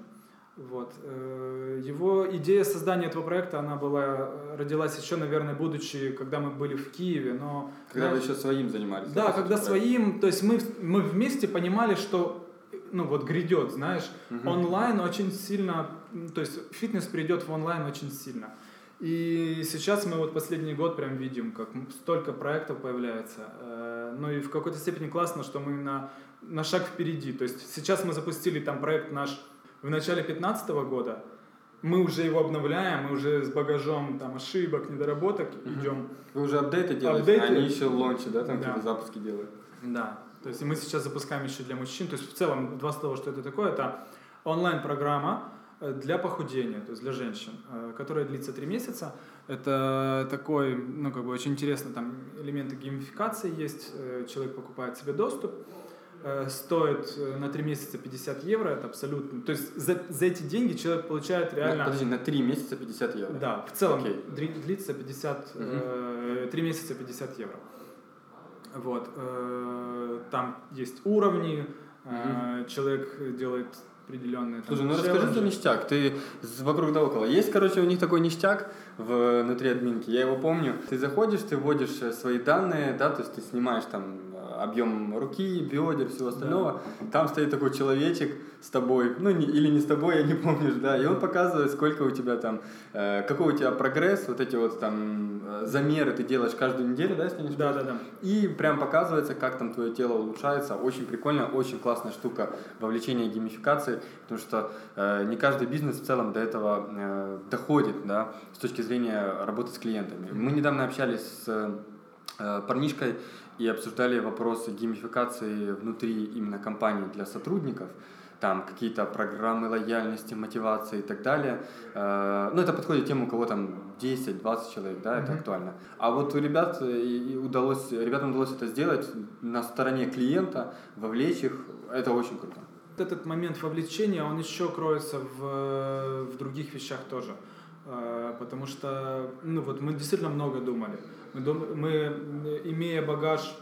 Вот. э, Его идея создания этого проекта, она была, э, родилась еще, наверное, будучи, когда мы были в Киеве, но... Когда вы знаешь, еще своим занимались. да, по когда своим, то есть мы, мы вместе понимали, что ну вот грядет, знаешь, Мгм. онлайн очень сильно, то есть фитнес придет в онлайн очень сильно. И сейчас мы вот последний год прям видим, как столько проектов появляется. Э, Ну и в какой-то степени классно, что мы на, на шаг впереди. То есть сейчас мы запустили там проект наш в начале 2015 года. Мы уже его обновляем, мы уже с багажом там ошибок, недоработок Мгм. идем. Вы уже апдейты делаете, Апдейты. а они еще лончи, да, там Да. какие-то запуски делают. Да, то есть мы сейчас запускаем еще для мужчин. То есть в целом два слова, что это такое, это онлайн-программа, э, для похудения, то есть для женщин, э, которая длится три месяца. Это такой, ну, как бы очень интересно, там элементы геймификации есть, э, человек покупает себе доступ, стоит на три месяца 50 евро, это абсолютно, то есть за, за эти деньги человек получает реально... Подожди, на три месяца 50 евро? Да, в целом okay. длится 50, угу. э, 3 месяца 50 евро. Вот, э, там есть уровни, угу. человек делает определенные. Слушай, ну расскажи за ништяк. Ты вокруг да около. Есть, короче, у них такой ништяк внутри админки. Я его помню. Ты заходишь, ты вводишь э, свои данные, да, то есть ты снимаешь там э, объем руки, бедер, всего остального. Там стоит такой человечек с тобой, ну не, или не с тобой, я не помню, да, и он показывает, сколько у тебя там, э, какой у тебя прогресс, вот эти вот там э, замеры ты делаешь каждую неделю, да, если не Да, да, да. И прям показывается, как там твое тело улучшается. Очень прикольно, очень классная штука вовлечения геймификации, потому что э, не каждый бизнес в целом до этого э, доходит, да, с точки зрения работы с клиентами. Мы недавно общались с э, парнишкой и обсуждали вопросы геймификации внутри именно компании для сотрудников там какие-то программы лояльности, мотивации и так далее. Э, ну, это подходит тем, у кого там 10-20 человек, да, это mm-hmm. актуально. А вот у ребят э, удалось, ребятам удалось это сделать на стороне клиента, вовлечь их, это очень круто. Этот момент вовлечения, он еще кроется в, в других вещах тоже. Э, потому что, ну вот, мы действительно много думали. Мы, дум, мы имея багаж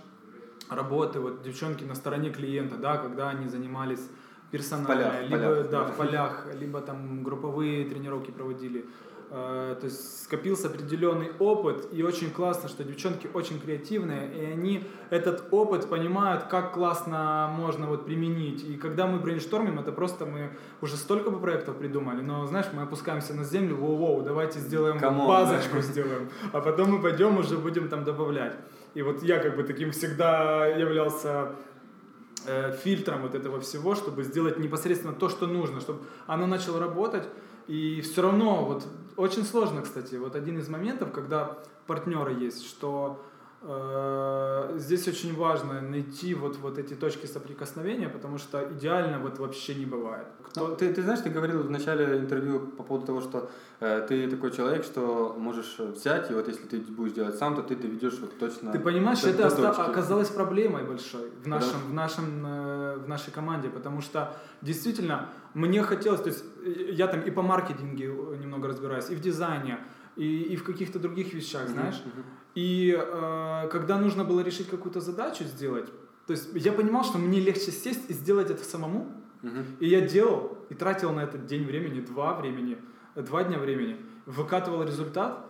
работы, вот девчонки на стороне клиента, да, когда они занимались персонально, полях, либо полях. Да, в полях, либо там групповые тренировки проводили. Э, то есть скопился определенный опыт, и очень классно, что девчонки очень креативные, и они этот опыт понимают, как классно можно вот применить. И когда мы брейнштормим, это просто мы уже столько бы проектов придумали, но знаешь, мы опускаемся на землю, воу-воу, давайте сделаем Come базочку, сделаем, а потом мы пойдем уже будем там добавлять. И вот я как бы таким всегда являлся Э, фильтром вот этого всего, чтобы сделать непосредственно то, что нужно, чтобы оно начало работать. И все равно, вот очень сложно, кстати, вот один из моментов, когда партнеры есть, что Э, здесь очень важно найти вот, вот эти точки соприкосновения, потому что идеально вот вообще не бывает. Кто... Ну, ты, ты знаешь, ты говорил в начале интервью по поводу того, что э, ты такой человек, что можешь взять, и вот если ты будешь делать сам, то ты доведешь вот точно Ты понимаешь, до, это до оказалось проблемой большой в, нашем, да. в, нашем, э, в нашей команде, потому что действительно мне хотелось, то есть э, я там и по маркетингу немного разбираюсь, и в дизайне, и, и в каких-то других вещах, знаешь. Mm-hmm. И э, когда нужно было решить какую-то задачу сделать, то есть я понимал, что мне легче сесть и сделать это самому. Mm-hmm. И я делал, и тратил на этот день времени, два времени, два дня времени, выкатывал результат,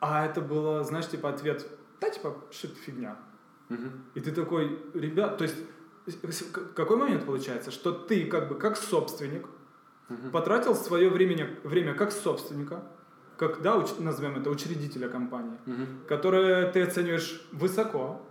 а это было, знаешь, типа ответ, да, типа, что фигня. Mm-hmm. И ты такой, ребят, то есть какой момент получается, что ты как бы как собственник mm-hmm. потратил свое время, время как собственника, как, да, уч, назовем это, учредителя компании, угу. которое ты оцениваешь высоко,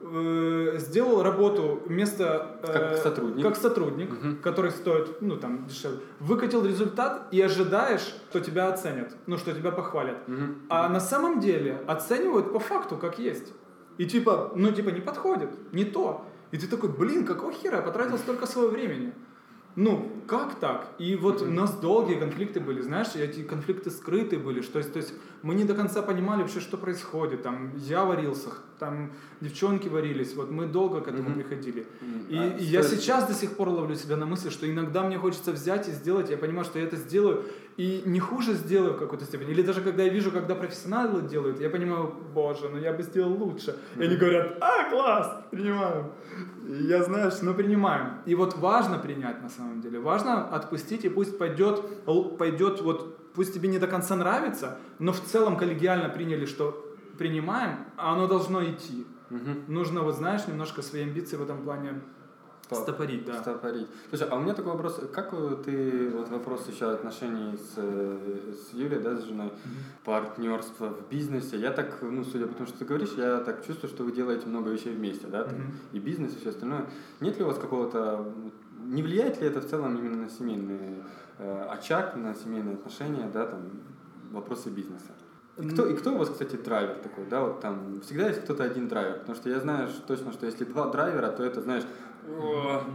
э, сделал работу вместо... Э, как сотрудник. Как сотрудник, угу. который стоит, ну, там, дешевле. Выкатил результат и ожидаешь, что тебя оценят, ну, что тебя похвалят. Угу. А на самом деле оценивают по факту, как есть. И типа, ну, типа, не подходит, не то. И ты такой, блин, какого хера я потратил столько своего времени? ну, как так? И вот у нас долгие конфликты были, знаешь, эти конфликты скрыты были, что, то есть мы не до конца понимали вообще, что происходит, там, я варился, там, девчонки варились, вот мы долго к этому mm-hmm. приходили. Mm-hmm. И, а, и я сейчас до сих пор ловлю себя на мысли, что иногда мне хочется взять и сделать, я понимаю, что я это сделаю, и не хуже сделаю в какой-то степени. Или даже когда я вижу, когда профессионалы делают, я понимаю, боже, ну я бы сделал лучше. И они говорят, а, класс, принимаем. И я, знаешь, ну принимаем. И вот важно принять на самом деле. Важно отпустить, и пусть пойдет, пойдет вот, пусть тебе не до конца нравится, но в целом коллегиально приняли, что принимаем, а оно должно идти. Угу. Нужно, вот знаешь, немножко свои амбиции в этом плане Стопорить, да. Стопорить. Слушай, а у меня такой вопрос. Как ты, вот вопрос еще отношений с, с Юлей, да, с женой, mm-hmm. партнерство в бизнесе. Я так, ну, судя по тому, что ты говоришь, я так чувствую, что вы делаете много вещей вместе, да, там, mm-hmm. и бизнес, и все остальное. Нет ли у вас какого-то, не влияет ли это в целом именно на семейный э, очаг, на семейные отношения, да, там, вопросы бизнеса? И кто, и кто у вас, кстати, драйвер такой, да, вот там всегда есть кто-то один драйвер, потому что я знаю точно, что если два драйвера, то это, знаешь,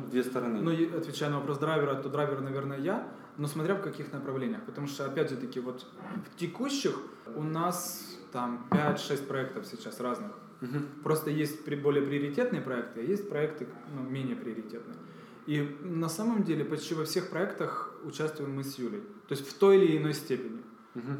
две стороны. Ну, отвечая на вопрос драйвера, то драйвер, наверное, я, но смотря в каких направлениях, потому что, опять же таки, вот в текущих у нас там 5-6 проектов сейчас разных. Мгм. Просто есть более приоритетные проекты, а есть проекты ну, менее приоритетные. И на самом деле почти во всех проектах участвуем мы с Юлей. То есть в той или иной степени.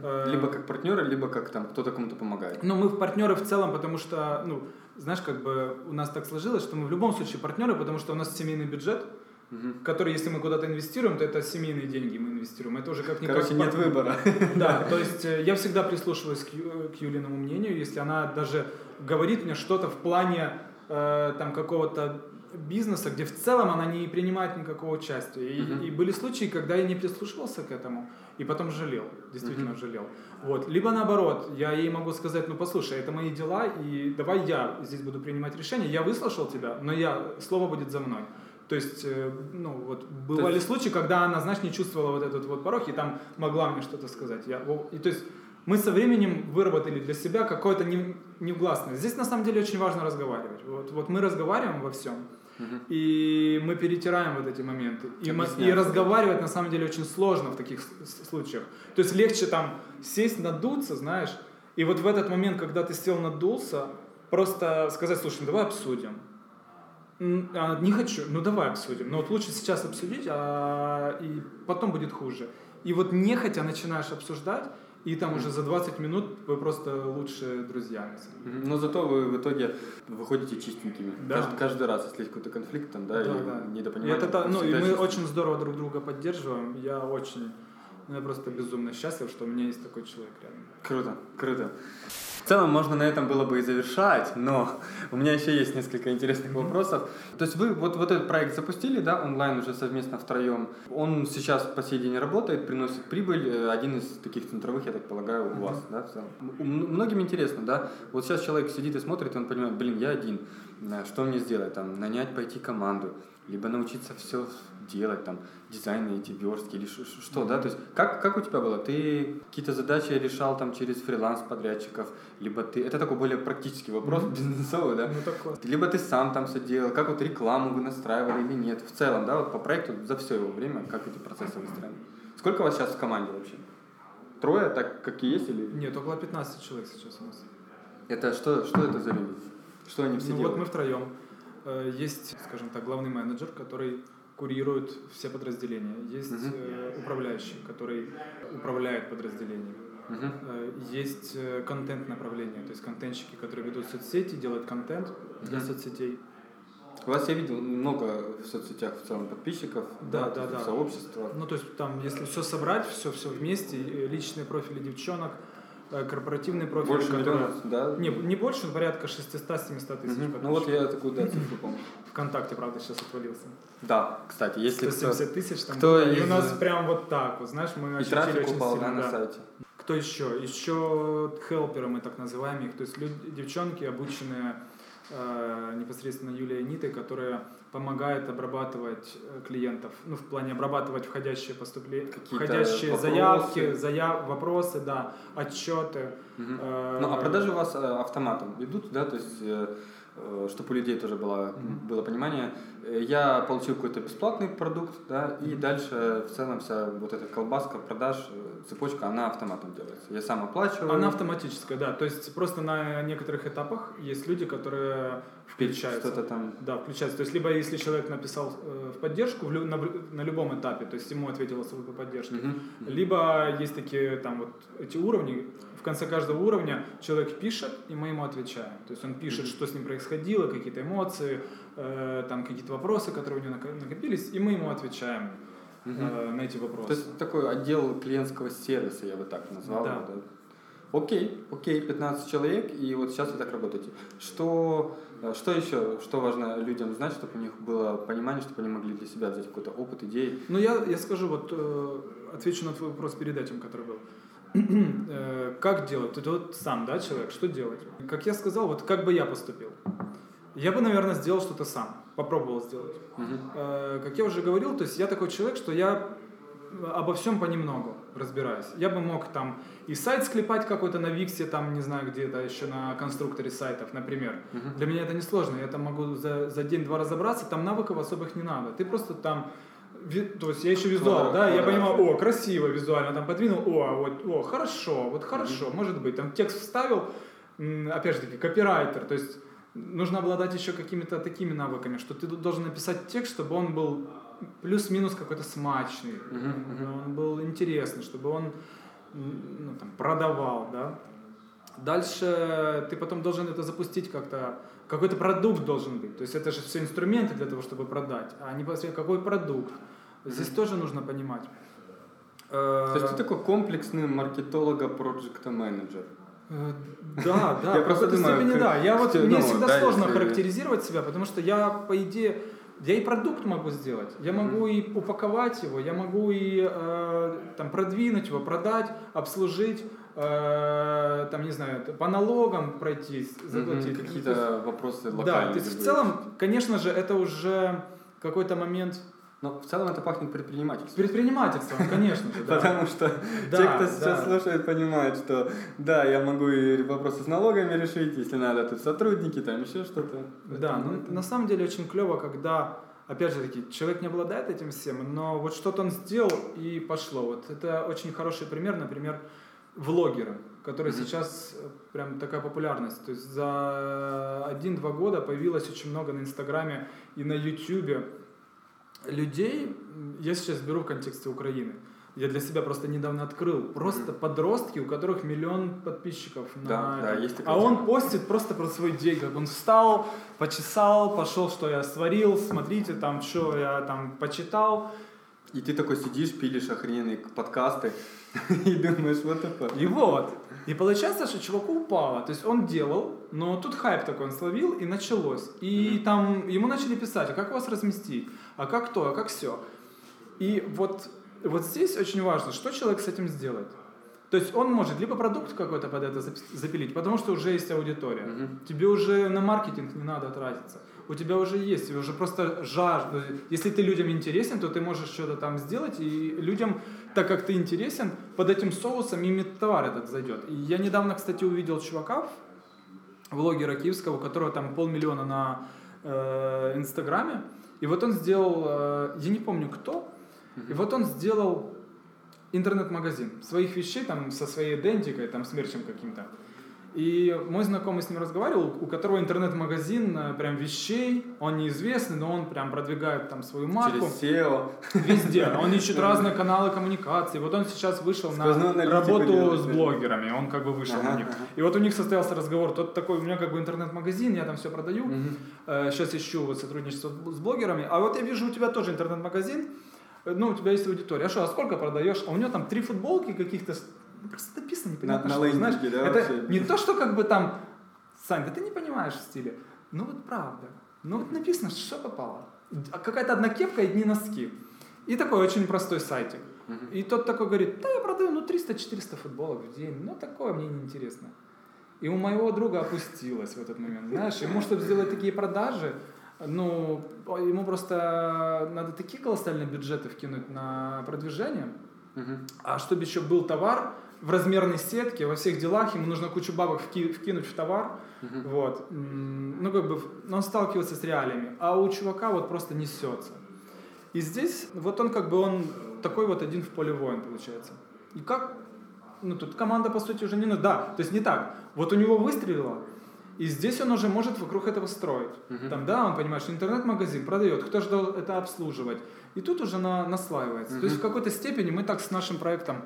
Э, Либо как партнеры, либо как там кто-то кому-то помогает. Но мы в партнеры в целом, потому что, ну, знаешь, как бы у нас так сложилось, что мы в любом случае партнеры, потому что у нас семейный бюджет, Мгм. который, если мы куда-то инвестируем, то это семейные деньги мы инвестируем. Это уже как никак Короче, нет партнер. выбора. Да, то есть э, я всегда прислушиваюсь к, Ю- к Юлиному мнению, если она даже говорит мне что-то в плане э, там какого-то бизнеса, где в целом она не принимает никакого участия. И, Мгм. и были случаи, когда я не прислушивался к этому и потом жалел, действительно Мгм. жалел. Вот. Либо наоборот, я ей могу сказать, ну послушай, это мои дела, и давай я здесь буду принимать решения. Я выслушал тебя, но я, слово будет за мной. То есть, э, ну вот, бывали есть- случаи, когда она, знаешь, не чувствовала вот этот вот порог, и там могла мне что-то сказать. Я, и то есть, мы со временем выработали для себя какое-то не- невгласное. Здесь, на самом деле, очень важно разговаривать. Вот, вот мы разговариваем во всем, Мгм. и мы перетираем вот эти моменты. И, мы- и разговаривать, на самом деле, очень сложно в таких случаях. То есть, легче там сесть, надуться, знаешь, и вот в этот момент, когда ты сел, надулся, просто сказать, слушай, ну давай обсудим. А, не хочу, ну давай обсудим. Но вот лучше сейчас обсудить, а, и потом будет хуже. И вот нехотя начинаешь обсуждать, и там уже за 20 минут вы просто лучшие друзья. Но зато вы в итоге выходите чистенькими. Да. Каждый, каждый раз, если есть какой-то конфликт там, да, Да, или да. И, недопонимание. это, ну, и мы чисты. очень здорово друг друга поддерживаем. Я очень, ну, я просто безумно счастлив, что у меня есть такой человек рядом. Круто, круто. В целом можно на этом было бы и завершать, но у меня еще есть несколько интересных вопросов. То есть вы вот, вот этот проект запустили, да, онлайн уже совместно втроем. Он сейчас по сей день работает, приносит прибыль. Э, Один из таких центровых, я так полагаю, у вас, да, в целом. Многим интересно, да. Вот сейчас человек сидит и смотрит, и он понимает, блин, я один. Э, Что мне сделать? Там, нанять, пойти команду, либо научиться все делать, там, дизайны эти верстки, или что, да, то есть как, как у тебя было? Ты какие-то задачи решал там через фриланс-подрядчиков, либо ты, это такой более практический вопрос, бизнесовый, да, Ну, такое. либо ты сам там все делал, как вот рекламу вы настраивали или нет, в целом, да, вот по проекту за все его время, как эти процессы выстроены. Сколько у вас сейчас в команде вообще? Трое, так как и есть, или? Нет, около 15 человек сейчас у нас. Это что, что это за люди? Что они все Ну, вот делают? мы втроем. Э, Есть, скажем так, главный менеджер, который курирует все подразделения. Есть э, управляющий, который управляет подразделениями. Мгм. Э, Есть э, контент направление, то есть контентщики, которые ведут соцсети, делают контент для Мгм. соцсетей. У вас, я видел, много в соцсетях в целом подписчиков, Да, да, да. сообщества. Ну, то есть там, если все собрать, все, все вместе, личные профили девчонок, э, корпоративные профили, Больше которые- миллиона, да? Не, не больше, но порядка 600-700 тысяч подписчиков. Ну вот я такую, да, цифру помню. ВКонтакте, правда, сейчас отвалился. Да, кстати, если кто... 170 тысяч там. кто и из- у нас прям вот так вот, знаешь, мы И ощутили трафик очень упал, сильно, да, на сайте. Кто еще? Еще хелперы мы так называем их, то есть люди, девчонки, обученные непосредственно Юлией Нитой, которые помогают обрабатывать э, клиентов, ну, в плане обрабатывать входящие поступления, входящие вопросы. заявки, заяв, вопросы, да, отчеты. Э, Ну, а продажи у вас э, автоматом идут, да, то есть, чтобы у людей тоже было, Мгм. было понимание. Э, Я получил какой-то бесплатный продукт, да, и дальше в целом вся вот эта колбаска продаж, э, цепочка, она автоматом делается. Я сам оплачиваю. Она автоматическая, да. То есть просто на некоторых этапах есть люди, которые включаются. Что-то там. Да, включается. То есть, либо если человек написал э, в поддержку в лю- на, на любом этапе, то есть ему ответила служба поддержки, Мгм. либо есть такие там вот эти уровни, конце каждого уровня человек пишет, и мы ему отвечаем. То есть он пишет, что с ним происходило, какие-то эмоции, э, там какие-то вопросы, которые у него нако- накопились, и мы ему отвечаем э, на эти вопросы. То есть такой отдел клиентского сервиса, я бы так назвал. Да. его, Окей, окей, 15 человек, и вот сейчас вы так работаете. Что, э, что еще, что важно людям знать, чтобы у них было понимание, чтобы они могли для себя взять какой-то опыт, идеи? Ну, я, я скажу, вот э, отвечу на твой вопрос перед этим, который был. Э, как делать? Ты вот сам, да, человек, что делать? Как я сказал, вот как бы я поступил? Я бы, наверное, сделал что-то сам, попробовал сделать. Э, как я уже говорил, то есть я такой человек, что я обо всем понемногу разбираюсь. Я бы мог там и сайт склепать какой-то на Виксе, там, не знаю, где-то еще на конструкторе сайтов, например. Мгм. Для меня это несложно, я там могу за, за день-два разобраться, там навыков особых не надо. Ты просто там, то есть я еще визуал, да, я понимаю, о, красиво визуально, там подвинул, о, вот, о, хорошо, вот хорошо, может быть, там текст вставил, опять же таки, копирайтер, то есть нужно обладать еще какими-то такими навыками, что ты должен написать текст, чтобы он был плюс-минус какой-то смачный, мгм. он был интересный, чтобы он ну, там, продавал, да. Дальше ты потом должен это запустить как-то, какой-то продукт должен быть. То есть это же все инструменты для того, чтобы продать, а непосредственно какой продукт. Здесь тоже нужно понимать. Э, То есть ты такой комплексный маркетолога-проекта менеджер. Э, Да, да, Я просто думаю, степени да. Я вот, мне ну, всегда да, сложно характеризировать себя, потому что я, по идее, я и продукт могу сделать, я могу и упаковать его, я могу и э, там, продвинуть его, продать, обслужить, э, там, не знаю, по налогам пройтись, заплатить. Мгм, Какие-то вопросы локальные. Да, то есть в целом, конечно же, это уже какой-то момент Но в целом это пахнет предпринимательством. предпринимательства, конечно же, да. Потому что Да, те, кто сейчас да. слушает, понимают, что да, я могу и вопросы с налогами решить, если надо, тут сотрудники, там еще что-то. Да, Поэтому ну, это- на самом деле очень клево, когда, опять же таки, человек не обладает этим всем, но вот что-то он сделал и пошло. Вот это очень хороший пример, например, влогера, который Мгм. сейчас э, прям такая популярность. То есть за один-два года появилось очень много на Инстаграме и на Ютубе людей, я сейчас беру в контексте Украины, я для себя просто недавно открыл, просто подростки, у которых миллион подписчиков на Да, да, есть такая А он постит просто про свой день, как он встал, почесал, пошел, что я сварил, смотрите, там, что я там почитал. И ты такой сидишь, пилишь охрененные подкасты и думаешь, вот это. И вот. И получается, что чуваку упало. То есть он делал, но тут хайп такой он словил, и началось. И там ему начали писать, а как вас разместить? А как то, а как все? И вот, вот здесь очень важно, что человек с этим сделает. То есть он может либо продукт какой-то под это зап- запилить, потому что уже есть аудитория. Мгм. Тебе уже на маркетинг не надо тратиться. У тебя уже есть, уже просто жажда. Если ты людям интересен, то ты можешь что-то там сделать, и людям, так как ты интересен, под этим соусом ими товар этот зайдет. И я недавно, кстати, увидел чувака, влогера киевского, у которого там полмиллиона на э, Инстаграме, и вот он сделал, э, я не помню кто, и вот он сделал интернет-магазин своих вещей там со своей идентикой, там с мерчем каким-то. И мой знакомый с ним разговаривал, у которого интернет-магазин э, прям вещей, он неизвестный, но он прям продвигает там свою марку Через SEO. везде. Он ищет разные каналы коммуникации. Вот он сейчас вышел на работу с блогерами, он как бы вышел на них. И вот у них состоялся разговор. Тот такой, у меня как бы интернет-магазин, я там все продаю. Сейчас ищу вот сотрудничество с блогерами. А вот я вижу, у тебя тоже интернет-магазин. Э, Ну, у тебя есть аудитория. А что, а сколько продаешь? А у него там три футболки каких-то. Просто написано непонятно, На- что. на Знаешь, лендинге, да, это вообще? не то, что как бы там, Сань, да ты не понимаешь в стиле. Ну вот правда. Ну вот написано, что попало. А Какая-то одна кепка и одни носки. И такой очень простой сайтик. И тот такой говорит, да я продаю ну 300-400 футболок в день, ну такое мне неинтересно. И у моего друга опустилось в этот момент, знаешь, ему, чтобы сделать такие продажи, ну, ему просто надо такие колоссальные бюджеты вкинуть на продвижение, а чтобы еще был товар в размерной сетке, во всех делах, ему нужно кучу бабок вки- вкинуть в товар, Мгм. вот, ну, как бы, он сталкивается с реалиями, а у чувака вот просто несется. И здесь, вот он как бы, он такой вот один в поле воин, получается. И как, ну, тут команда, по сути, уже не надо, да, то есть не так, вот у него выстрелило, и здесь он уже может вокруг этого строить. Мгм. Там, да, он понимает, что интернет-магазин продает, кто же это обслуживать. И тут уже на, наслаивается. То есть в какой-то степени мы так с нашим проектом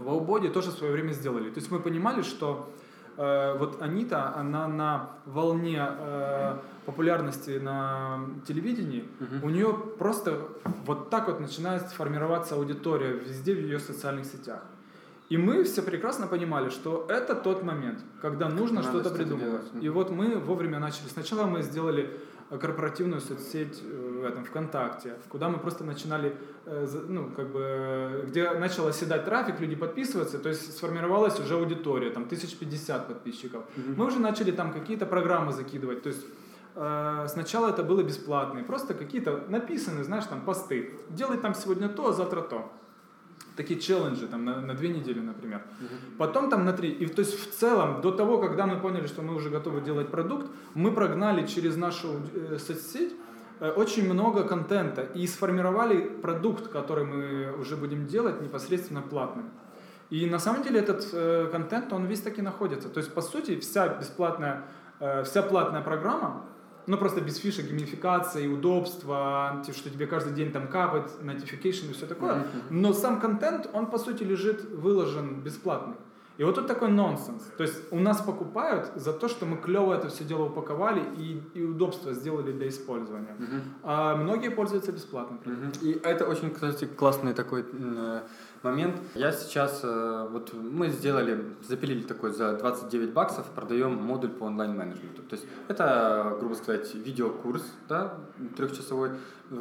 в Аубоде тоже в свое время сделали. То есть мы понимали, что э, вот Анита, она на волне э, популярности на телевидении, Мгм. у нее просто вот так вот начинает формироваться аудитория везде в ее социальных сетях. И мы все прекрасно понимали, что это тот момент, когда нужно что-то придумывать. делать. И вот мы вовремя начали. Сначала мы сделали корпоративную соцсеть э, в этом ВКонтакте, куда мы просто начинали, э, ну, как бы, где начал оседать трафик, люди подписываются, то есть сформировалась уже аудитория, там, 1050 подписчиков. Мгм. Мы уже начали там какие-то программы закидывать, то есть э, сначала это было бесплатно, просто какие-то написанные, знаешь, там посты. Делай там сегодня то, а завтра то. такие челленджи там на, на две недели, например. Потом там на три. И то есть в целом, до того, когда мы поняли, что мы уже готовы делать продукт, мы прогнали через нашу э, соцсеть очень много контента и сформировали продукт, который мы уже будем делать непосредственно платным. И на самом деле этот э, контент, он весь таки находится. То есть, по сути, вся бесплатная, э, вся платная программа, ну просто без фишек, геймификации, удобства, что тебе каждый день там капает, notification и все такое. Mm-hmm. Но сам контент, он по сути лежит выложен бесплатный. И вот тут такой нонсенс. То есть у нас покупают за то, что мы клево это все дело упаковали и, и удобство сделали для использования. Uh-huh. А многие пользуются бесплатно. Uh-huh. И это очень, кстати, классный такой э, момент. Я сейчас, э, вот мы сделали, запилили такой за 29 баксов, продаем модуль по онлайн-менеджменту. То есть это, грубо сказать, видеокурс, да, трехчасовой,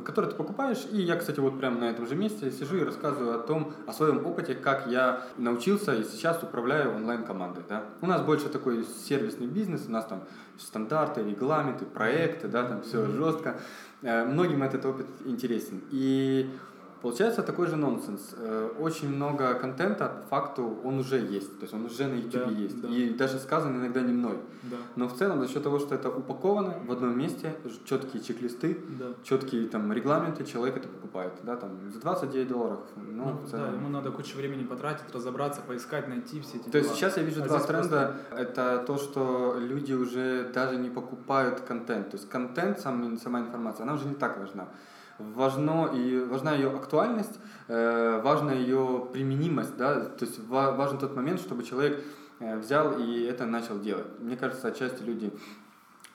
который ты покупаешь. И я, кстати, вот прямо на этом же месте сижу и рассказываю о том, о своем опыте, как я научился и сейчас управляю онлайн-командой. Да. У нас больше такой сервисный бизнес, у нас там стандарты, регламенты, проекты, да, там все жестко. Э, многим этот опыт интересен. И Получается такой же нонсенс. Э, очень много контента, по факту, он уже есть. То есть он уже на YouTube да, есть. Да. И даже сказан иногда не мной. Да. Но в целом, за счет того, что это упаковано в одном месте, четкие чек-листы, да. четкие там регламенты, человек это покупает. Да, там, за 29 долларов. Ну, ну в целом. Да, ему надо кучу времени потратить, разобраться, поискать, найти все эти То дела. есть сейчас я вижу а два тренда. Просто... Это то, что люди уже даже не покупают контент. То есть контент, сам, сама информация, она уже не так важна важно и важна ее актуальность, э, важна ее применимость, да, то есть ва- важен тот момент, чтобы человек э, взял и это начал делать. Мне кажется, отчасти люди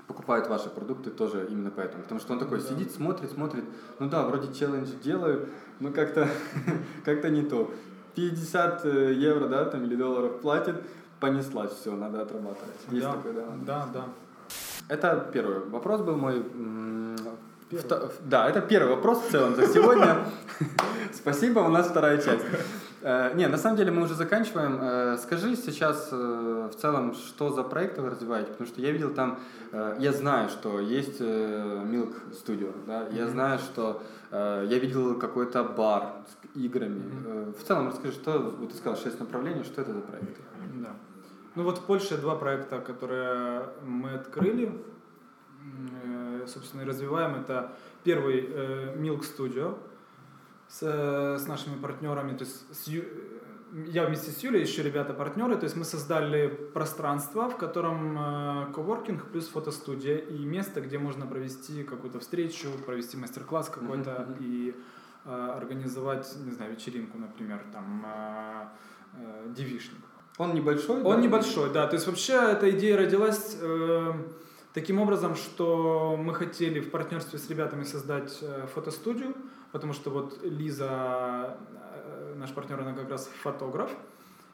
покупают ваши продукты тоже именно поэтому, потому что он такой да. сидит, смотрит, смотрит, ну да, вроде челлендж делаю, но как-то как-то не то. 50 э, евро, да, там или долларов платит, понеслась, все, надо отрабатывать. Есть да, такое, да? Да, да. Это первый вопрос был мой. Вто... Да, это первый вопрос в целом за сегодня. Спасибо, у нас вторая часть. Э, не, на самом деле мы уже заканчиваем. Э, скажи сейчас э, в целом, что за проекты вы развиваете, потому что я видел там, я знаю, что есть Milk Studio, да, я знаю, что я видел какой-то бар с играми. В целом расскажи, что, вот ты сказал, шесть направлений, что это за проекты? Да. Ну вот в Польше два проекта, которые мы открыли собственно, и развиваем. Это первый э, Milk Studio с, с нашими партнерами, то есть с Ю... я вместе с Юлей, еще ребята-партнеры, то есть мы создали пространство, в котором э, коворкинг плюс фотостудия и место, где можно провести какую-то встречу, провести мастер-класс какой-то mm-hmm. и э, организовать, не знаю, вечеринку, например, там, э, э, девишник. Он небольшой? Он да? небольшой, да. То есть вообще эта идея родилась... Э, Таким образом, что мы хотели в партнерстве с ребятами создать э, фотостудию, потому что вот Лиза, э, наш партнер, она как раз фотограф.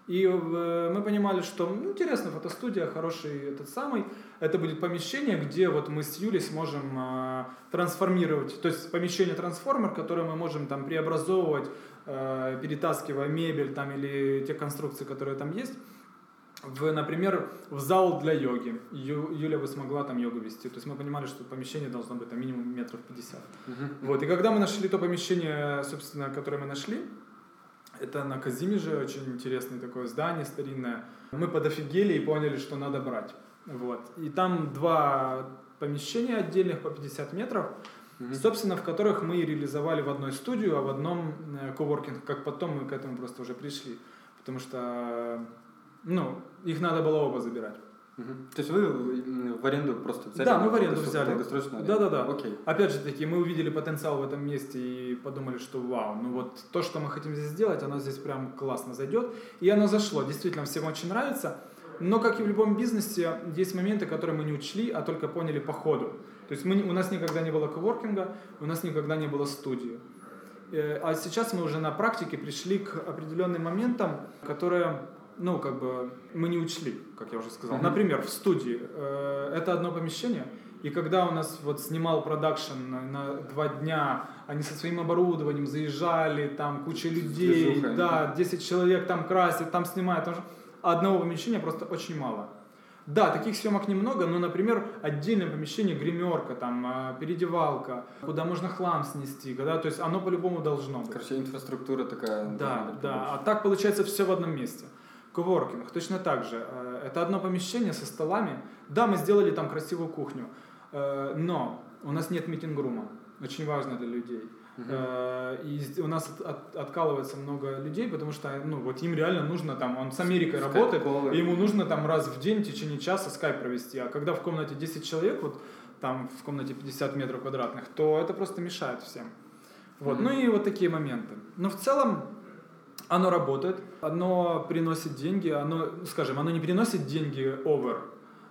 И э, мы понимали, что ну, интересно, фотостудия, хороший этот самый. Это будет помещение, где вот мы с Юлей сможем трансформировать, то есть помещение трансформер, которое мы можем там преобразовывать, перетаскивая мебель там или те конструкции, которые там есть в, например, в зал для йоги. Ю, Юля бы смогла там йогу вести. То есть мы понимали, что помещение должно быть там минимум метров 50. Uh-huh. Вот. И когда мы нашли то помещение, собственно, которое мы нашли, это на Казимеже, очень интересное такое здание старинное. Мы подофигели и поняли, что надо брать. Вот. И там два помещения отдельных по 50 метров, mm-hmm. собственно, в которых мы реализовали в одной студию, а в одном э, коворкинг, как потом мы к этому просто уже пришли. Потому что ну, их надо было оба забирать. Угу. То есть вы в аренду просто взяли? Да, мы в аренду взяли. Да, да, да. Окей. Опять же таки, мы увидели потенциал в этом месте и подумали, что вау, ну вот то, что мы хотим здесь сделать, оно здесь прям классно зайдет. И оно зашло. Действительно, всем очень нравится. Но, как и в любом бизнесе, есть моменты, которые мы не учли, а только поняли по ходу. То есть мы, у нас никогда не было коворкинга, у нас никогда не было студии. Э, а сейчас мы уже на практике пришли к определенным моментам, которые ну, как бы, мы не учли, как я уже сказал. Например, в студии э, это одно помещение, и когда у нас вот снимал продакшн на, два дня, они со своим оборудованием заезжали, там куча людей, да, 10 человек там красят, там снимают, там... одного помещения просто очень мало. Да, таких съемок немного, но, например, отдельное помещение, гримерка, там, а, переодевалка, куда можно хлам снести, когда, то есть оно по-любому должно быть. Короче, инфраструктура такая. Да, да, а так получается все в одном месте. Коворкинг точно так же. Э, Это одно помещение со столами. Да, мы сделали там красивую кухню, э, но у нас нет митинг-рума. Очень важно для людей. Э, И у нас от- от- откалывается много людей, потому что ну, вот им реально нужно там, он с Америкой Скайп работает, колы. ему нужно там раз в день в течение часа скайп провести. А когда в комнате 10 человек, вот там в комнате 50 метров квадратных, то это просто мешает всем. Вот. Ну и вот такие моменты. Но в целом оно работает, оно приносит деньги, оно, скажем, оно не приносит деньги over,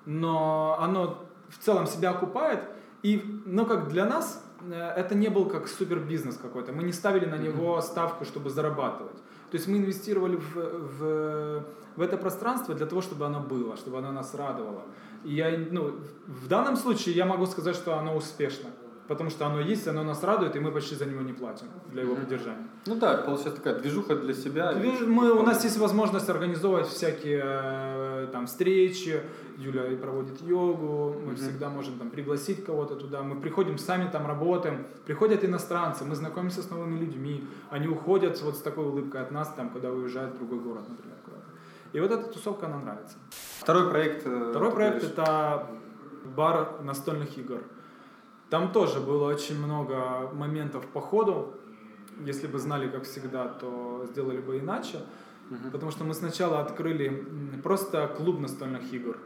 но оно в целом себя окупает. И, ну, как для нас, э, это не был как супер бизнес какой-то. Мы не ставили на него ставку, чтобы зарабатывать. То есть мы инвестировали в, в, в это пространство для того, чтобы оно было, чтобы оно нас радовало. И я, ну, в данном случае я могу сказать, что оно успешно. Потому что оно есть, оно нас радует, и мы почти за него не платим для его поддержания. Ну да, получается такая движуха для себя. Видишь, Мы, у нас есть возможность организовывать всякие э, там встречи. Юля проводит йогу. Мы всегда можем там пригласить кого-то туда. Мы приходим сами там работаем. Приходят иностранцы, мы знакомимся с новыми людьми. Они уходят вот с такой улыбкой от нас, там, когда уезжают в другой город, например, куда-то. И вот эта тусовка, она нравится. Второй проект. э, Второй проект говоришь. это бар настольных игр. Там тоже было очень много моментов по ходу. Если бы знали, как всегда, то сделали бы иначе. Потому что мы сначала открыли просто клуб настольных игр.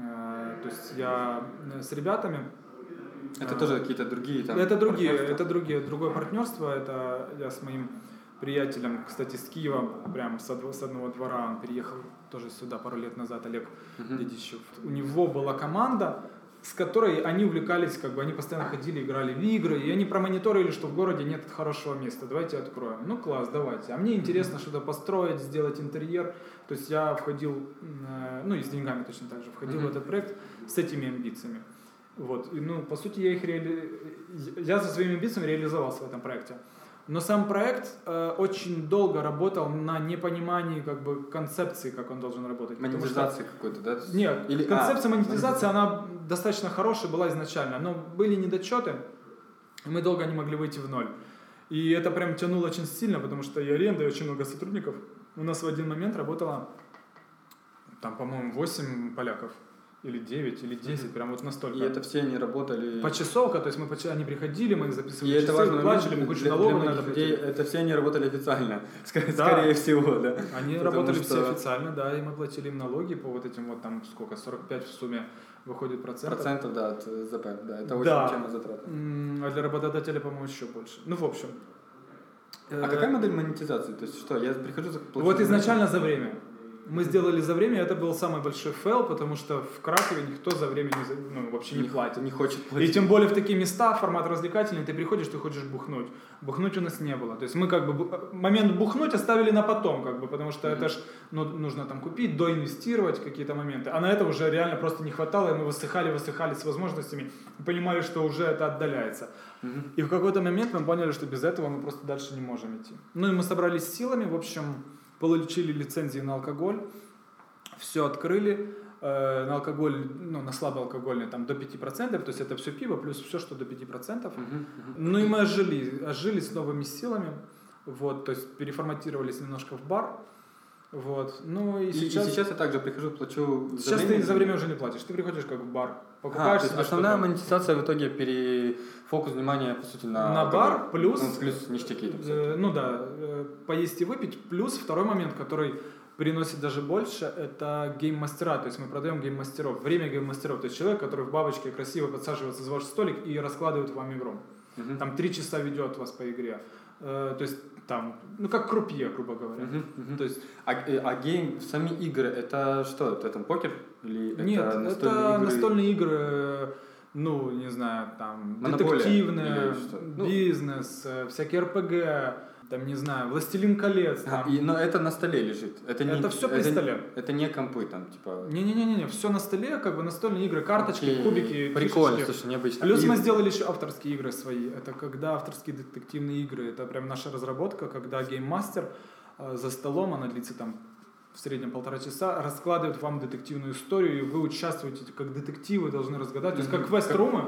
Э, То есть я э, с ребятами Это а, тоже какие-то другие там. это другие, это другие, другое партнерство. Это я с моим приятелем, кстати, с Киева, прям с, одного- с одного двора, он переехал тоже сюда пару лет назад, Олег Дедищев. У него была команда, с которой они увлекались, как бы они постоянно ходили, играли в игры, и они промониторили, что в городе нет хорошего места, давайте откроем. Ну класс, давайте. А мне интересно что-то построить, сделать интерьер. То есть я входил, э, ну и с деньгами точно так же, входил в этот проект с этими амбициями. Вот, и, ну, по сути, я их реали... я со своими амбициями реализовался в этом проекте. Но сам проект э, очень долго работал на непонимании как бы концепции, как он должен работать. потому что- Монетизации какой-то, да? нет, Или- концепция а, монетизации, она достаточно хорошая была изначально, но были недочеты, и мы долго не могли выйти в ноль. И это прям тянуло очень сильно, потому что и аренда, и очень много сотрудников. У нас в один момент работало, там, по-моему, 8 поляков, или 9, или 10, прям вот настолько. И это все они работали. Почасовка, то есть мы почти, они приходили, мы их И записывали это часы, важно плачили, мы кучу налогов на это людей. Это все они работали официально. Скорее, Да. скорее всего, да. Они Потому работали что все официально, да, и мы платили им налоги по вот этим вот там сколько, 45 в сумме выходит процентов. Процентов, да, от э, ЗП. Да, это очень Да. тема затрат. А для работодателя, по-моему, еще больше. Ну, в общем. А Э, какая модель монетизации? То есть что, я прихожу за Вот изначально за время. Мы сделали за время, и это был самый большой фейл, потому что в Кракове никто за время не, ну, вообще не платит. Не хочет И платить. тем более в такие места, формат развлекательный, ты приходишь, ты хочешь бухнуть. Бухнуть у нас не было. То есть мы как бы момент бухнуть оставили на потом, как бы, потому что это ж ну, нужно там купить, доинвестировать какие-то моменты. А на это уже реально просто не хватало, и мы высыхали, высыхали с возможностями, и понимали, что уже это отдаляется. Мгм. И в какой-то момент мы поняли, что без этого мы просто дальше не можем идти. Ну и мы собрались силами, в общем, получили лицензии на алкоголь, все открыли, э, на алкоголь, ну, на слабоалкогольный там до 5%, то есть это все пиво плюс все, что до 5%. Мгм, мгм. Ну и мы ожили, ожили с новыми силами, вот, то есть переформатировались немножко в бар, вот, ну и, И, и сейчас... сейчас я также прихожу, плачу за Сейчас время. ты за время уже не платишь, ты приходишь как в бар, А, покупаешь то есть основная монетизация в итоге пере... фокус внимания, по сути, на... На бар плюс- Ну, плюс ништяки. там. Э, Ну да, э, поесть и выпить. Плюс второй момент, который приносит даже больше, это гейм-мастера. То есть мы продаем гейм-мастеров. Время гейм-мастеров. То есть человек, который в бабочке красиво подсаживается за ваш столик и раскладывает вам игру. Мгм. Там три часа ведет вас по игре. Э, То есть там, ну как крупье, грубо говоря. Мгм, мгм. То есть А, э, а гейм, сами игры, это что? Это там покер? Или нет, это это настольные игры? настольные игры, ну, не знаю, там, Монополия что? Ну. бизнес, э, всякие РПГ, там, не знаю, Властелин колец. А, там. и, но это на столе лежит. Это, не, Это всё при столе. Это не компы там, типа... Не-не-не, все на столе, как бы настольные игры, карточки, Окей. кубики, Прикольно, фишечки. слушай, необычно. Плюс И- мы сделали еще авторские игры свои. Это когда авторские детективные игры. Это прям наша разработка, когда гейммастер э, за столом, она длится там в среднем полтора часа, раскладывают вам детективную историю, и вы участвуете как детективы, должны разгадать. То есть как квест-румы.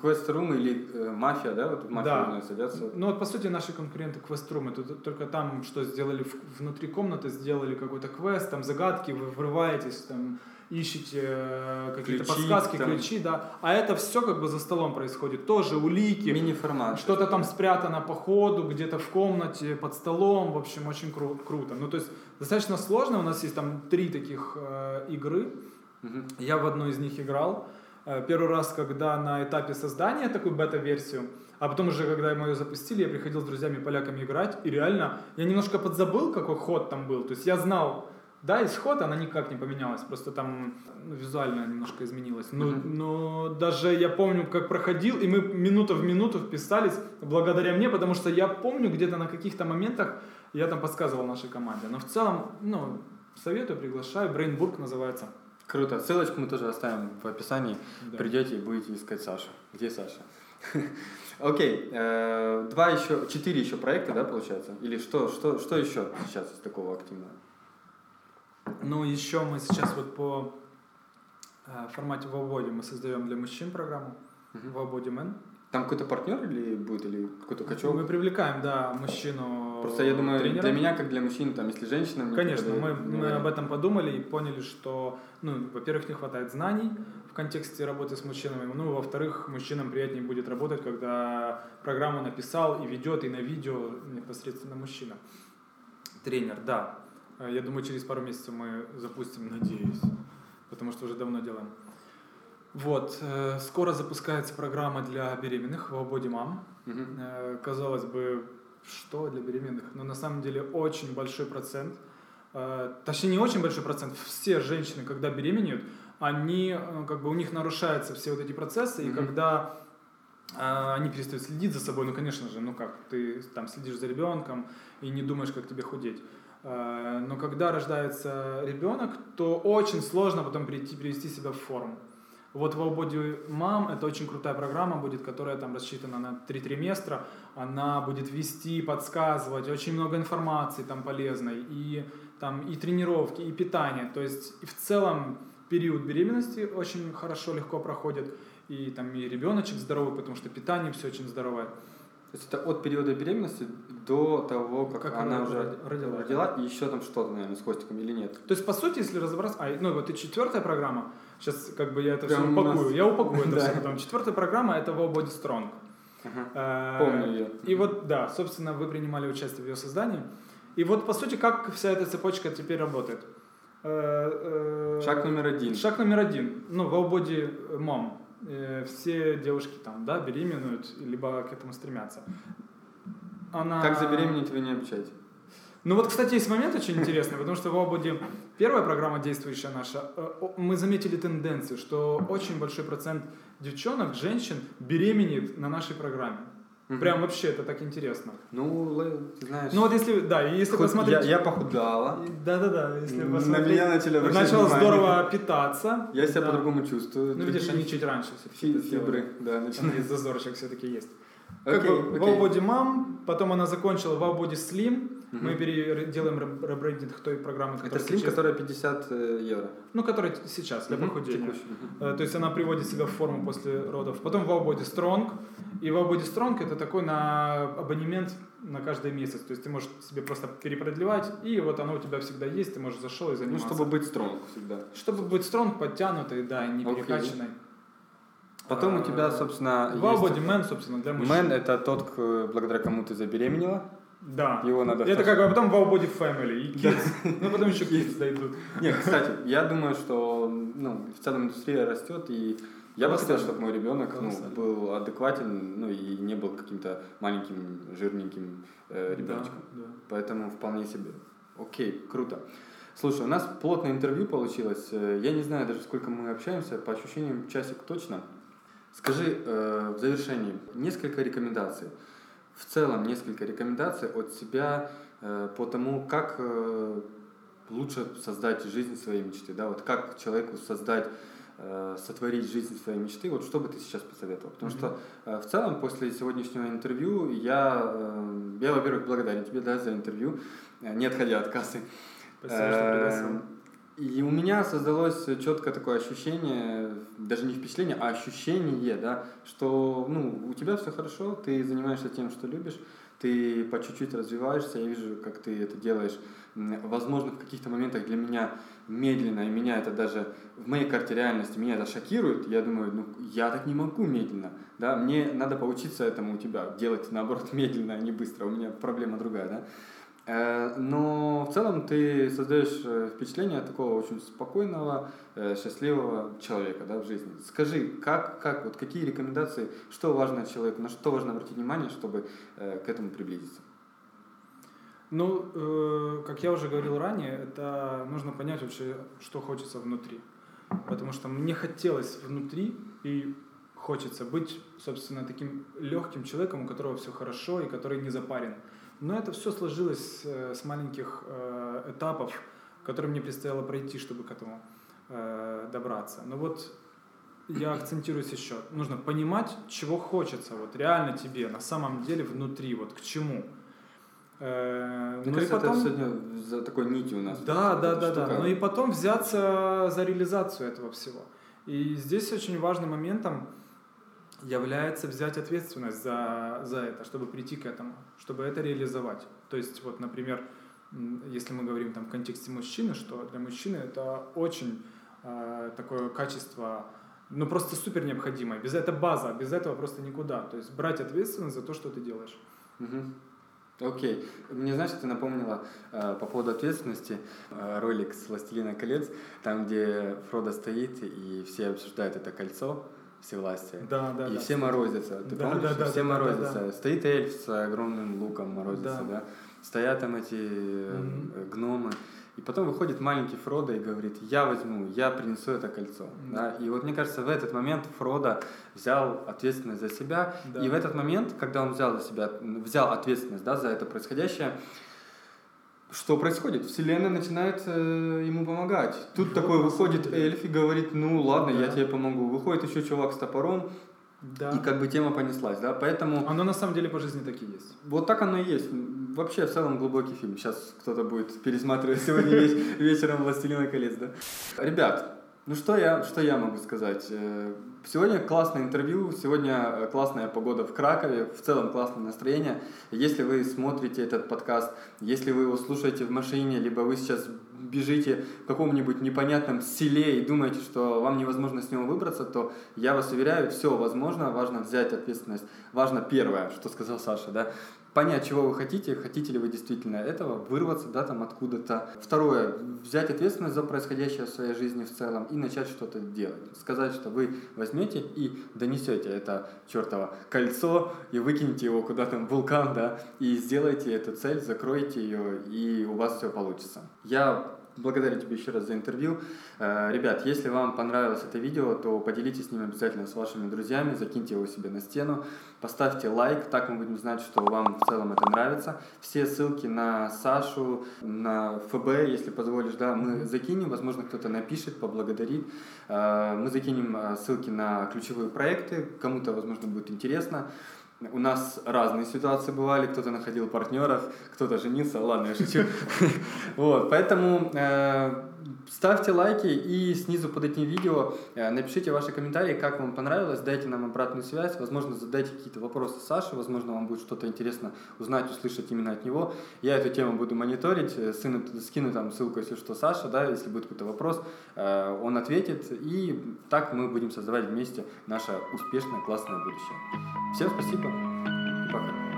Квест-рум или э, мафия, да? Вот в мафию Да. садятся. Ну вот по сути наши конкуренты квест-румы. Тут только там что сделали в- внутри комнаты, сделали какой-то квест, там загадки, вы врываетесь, там ищете э, какие-то подсказки, там. ключи, да. А это все как бы за столом происходит. Тоже улики, Мини-формат. что-то там спрятано по ходу, где-то в комнате, под столом. В общем, очень кру- круто. Ну то есть достаточно сложно. У нас есть там три таких э, игры. Мгм. Я в одну из них играл. Э, Первый раз, когда на этапе создания такую бета-версию, а потом уже, когда мы ее запустили, я приходил с друзьями-поляками играть, и реально, я немножко подзабыл, какой ход там был. То есть я знал, да, исход, она никак не поменялась, просто там ну, визуально немножко изменилась. Но, Мгм. но даже я помню, как проходил, и мы минута в минуту вписались благодаря мне, потому что я помню где-то на каких-то моментах я там подсказывал нашей команде. Но в целом, ну, советую, приглашаю. Brainburg называется. Круто. Ссылочку мы тоже оставим в описании. Да. Придете и будете искать Сашу. Где Саша? Окей. э, Два еще, четыре еще проекта, да, получается? Или что, что, что еще сейчас из такого активного? Ну, еще мы сейчас вот по э, формате Вободи мы создаем для мужчин программу. Вободи Мен. Там какой-то партнер или будет, или какой-то качок? Мы привлекаем, да, мужчину Просто я думаю, тренера. для меня, как для мужчин, там, если женщина... Конечно, мы, мы об этом подумали и поняли, что, ну, во-первых, не хватает знаний в контексте работы с мужчинами, ну, во-вторых, мужчинам приятнее будет работать, когда программу написал и ведет, и на видео непосредственно мужчина. Тренер, да. Э, Я думаю, через пару месяцев мы запустим, надеюсь, потому что уже давно делаем. Вот, э, скоро запускается программа для беременных в Mom. Мгм. Э, Казалось бы, что для беременных? Но на самом деле очень большой процент, э, точнее не очень большой процент, все женщины, когда беременеют, они, э, как бы у них нарушаются все вот эти процессы, и Мгм. когда э, они перестают следить за собой, ну, конечно же, ну как, ты там следишь за ребенком и не думаешь, как тебе худеть. Э, Но когда рождается ребенок, то очень сложно потом прийти, привести себя в форму. Вот в Body Mom это очень крутая программа будет, которая там рассчитана на три триместра. Она будет вести, подсказывать, очень много информации там полезной, и там и тренировки, и питание. То есть и в целом период беременности очень хорошо, легко проходит. И там и ребеночек здоровый, потому что питание все очень здоровое. То есть это от периода беременности до того, как, Как она она уже роди- родила. родила, и еще там что-то, наверное, с хвостиком или нет? То есть, по сути, если разобраться... А, ну, вот и четвертая программа, сейчас как бы я это Прям все у нас- упакую. Я упакую это все потом. Четвертая программа — это Wow Body Strong. Ага. Э, Помню ее. И вот, да, собственно, вы принимали участие в ее создании. И вот, по сути, как вся эта цепочка теперь работает. Э, э, Шаг номер один. Шаг номер один. Ну, в Mom. Э, Все девушки там, да, беременеют, либо к этому стремятся. Она... Как забеременеть вы не обещаете? Ну вот, кстати, есть момент очень интересный, потому что в Обуде первая программа действующая наша, э, мы заметили тенденцию, что очень большой процент девчонок, женщин беременеет на нашей программе. Прям вообще это так интересно. Ну, знаешь... Ну вот если, да, если посмотреть... Я, я похудала. Да-да-да, если На посмотреть... меня начали обращать Начала внимание. здорово питаться. Я себя да. по-другому чувствую. Ну видишь, они чуть раньше все-таки фи- фибры, да, начинают. зазорчик все-таки есть. Как Окей, бы окей. Wow Body Mom, потом она закончила Wow Body Slim. Мгм. Мы делаем реб- ребрендинг той программы, Это которая слим, сейчас- которая 50 э, евро. Ну, которая сейчас для Мгм, похудения. Э, То есть она приводит себя в форму после родов. Потом Wow Body Strong. И Wow Body Strong это такой на абонемент на каждый месяц. То есть ты можешь себе просто перепродлевать, и вот оно у тебя всегда есть, ты можешь зашел и Ну, заниматься. чтобы быть стронг всегда. Чтобы быть strong, подтянутой, да, и не перекачанной. Потом у А, тебя, собственно, Wow есть... Man, собственно, для мужчин. Мэн – это тот, благодаря кому ты забеременела. Да. Его надо... Это как бы, а потом Wow Body Family и Kids. Ну, потом еще Kids дойдут. Нет, кстати, я думаю, что ну, в целом индустрия растет, и я бы хотел, чтобы мой ребенок ну, был адекватен, ну и не был каким-то маленьким, жирненьким э, ребеночком. Да, да. Поэтому вполне себе. Окей, круто. Слушай, у нас плотное интервью получилось. Э, Я не знаю даже, сколько мы общаемся, по ощущениям часик точно. Скажи э, в завершении несколько рекомендаций. В целом несколько рекомендаций от себя э, по тому, как э, лучше создать жизнь своей мечты. Да? Вот как человеку создать э, сотворить жизнь своей мечты, вот что бы ты сейчас посоветовал? Потому Мгм. что в целом после сегодняшнего интервью я, я во-первых, благодарен тебе да, за интервью, не отходя от кассы. Спасибо, что пригласил. И у меня создалось четко такое ощущение, даже не впечатление, а ощущение, да, что ну, у тебя все хорошо, ты занимаешься тем, что любишь, ты по чуть-чуть развиваешься, я вижу, как ты это делаешь. Возможно, в каких-то моментах для меня медленно, и меня это даже в моей карте реальности, меня это шокирует. Я думаю, ну, я так не могу медленно, да, мне надо поучиться этому у тебя, делать, наоборот, медленно, а не быстро, у меня проблема другая, да. Э, Но в целом ты создаешь э, впечатление такого очень спокойного, э, счастливого человека да, в жизни. Скажи, как, как, вот какие рекомендации, что важно человеку, на что важно обратить внимание, чтобы к этому приблизиться? Ну, э, как я уже говорил ранее, это нужно понять вообще, что хочется внутри. Потому что мне хотелось внутри и хочется быть, собственно, таким легким человеком, у которого все хорошо и который не запарен. Но это все сложилось э, с маленьких э, этапов, которые мне предстояло пройти, чтобы к этому э, добраться. Но вот я акцентируюсь еще. Нужно понимать, чего хочется, вот реально тебе на самом деле внутри, вот к чему. Э, Мне ну и потом- это сегодня за такой нитью у нас. да, да, да, да. Ну и потом взяться за реализацию этого всего. И здесь очень важным моментом является взять ответственность за, за это, чтобы прийти к этому, чтобы это реализовать. То есть, вот, например, если мы говорим там в контексте мужчины, что для мужчины это очень э, такое качество, ну просто супер необходимое. Без это база, без этого просто никуда. То есть брать ответственность за то, что ты делаешь. Мгм. Окей. Мне, знаешь, ты напомнила э, по поводу ответственности э, ролик с «Властелина колец», там, где Фродо стоит, и все обсуждают это кольцо всевластия. Да, да, и да. все морозятся. Ты Да, помнишь? да, да, все да, морозятся. да, да. Стоит эльф с огромным луком морозится, Да. да. Стоят там эти э, гномы. И потом выходит маленький Фродо и говорит, я возьму, я принесу это кольцо. Да. Да? И вот мне кажется, в этот момент Фродо взял ответственность за себя. Да. И в этот момент, когда он взял за себя, взял ответственность да, за это происходящее, что происходит? Вселенная начинает э, ему помогать. Тут Вот, такой выходит эльф и говорит, ну ладно, я Да. тебе помогу. Выходит еще чувак с топором, Да. и как бы тема понеслась, да, поэтому Оно на самом деле по жизни так и есть. вот так оно и есть. Вообще, в целом, глубокий фильм. Сейчас кто-то будет пересматривать сегодня вечером «Властелина колец», да? Ребят, ну что я, что я могу сказать? Э, Сегодня классное интервью, сегодня э, классная погода в Кракове, в целом классное настроение. Если вы смотрите этот подкаст, если вы его слушаете в машине, либо вы сейчас бежите в каком-нибудь непонятном селе и думаете, что вам невозможно с него выбраться, то я вас уверяю, все возможно, важно взять ответственность. Важно первое, что сказал Саша, да, понять, чего вы хотите, хотите ли вы действительно этого, вырваться, да, там откуда-то. Второе, взять ответственность за происходящее в своей жизни в целом и начать что-то делать. Сказать, что вы возьмете и донесете это чертово кольцо и выкинете его куда-то в вулкан, да, и сделаете эту цель, закроете ее, и у вас все получится. Я благодарю тебя еще раз за интервью. Э, Ребят, если вам понравилось это видео, то поделитесь с ним обязательно с вашими друзьями, закиньте его себе на стену, поставьте лайк, так мы будем знать, что вам в целом это нравится. Все ссылки на Сашу, на ФБ, если позволишь, да, мы закинем, возможно, кто-то напишет, поблагодарит. Э, Мы закинем э, ссылки на ключевые проекты, кому-то, возможно, будет интересно. У нас разные ситуации бывали, кто-то находил партнеров, кто-то женился, ладно, я шучу. Вот, поэтому э, ставьте лайки и снизу под этим видео э, напишите ваши комментарии, как вам понравилось, дайте нам обратную связь, возможно, задайте какие-то вопросы Саше, возможно, вам будет что-то интересно узнать, услышать именно от него. Я эту тему буду мониторить, э, сыну скину там ссылку, если что, Саша, да, если будет какой-то вопрос, э, он ответит, и так мы будем создавать вместе наше успешное, классное будущее. Всем спасибо и пока.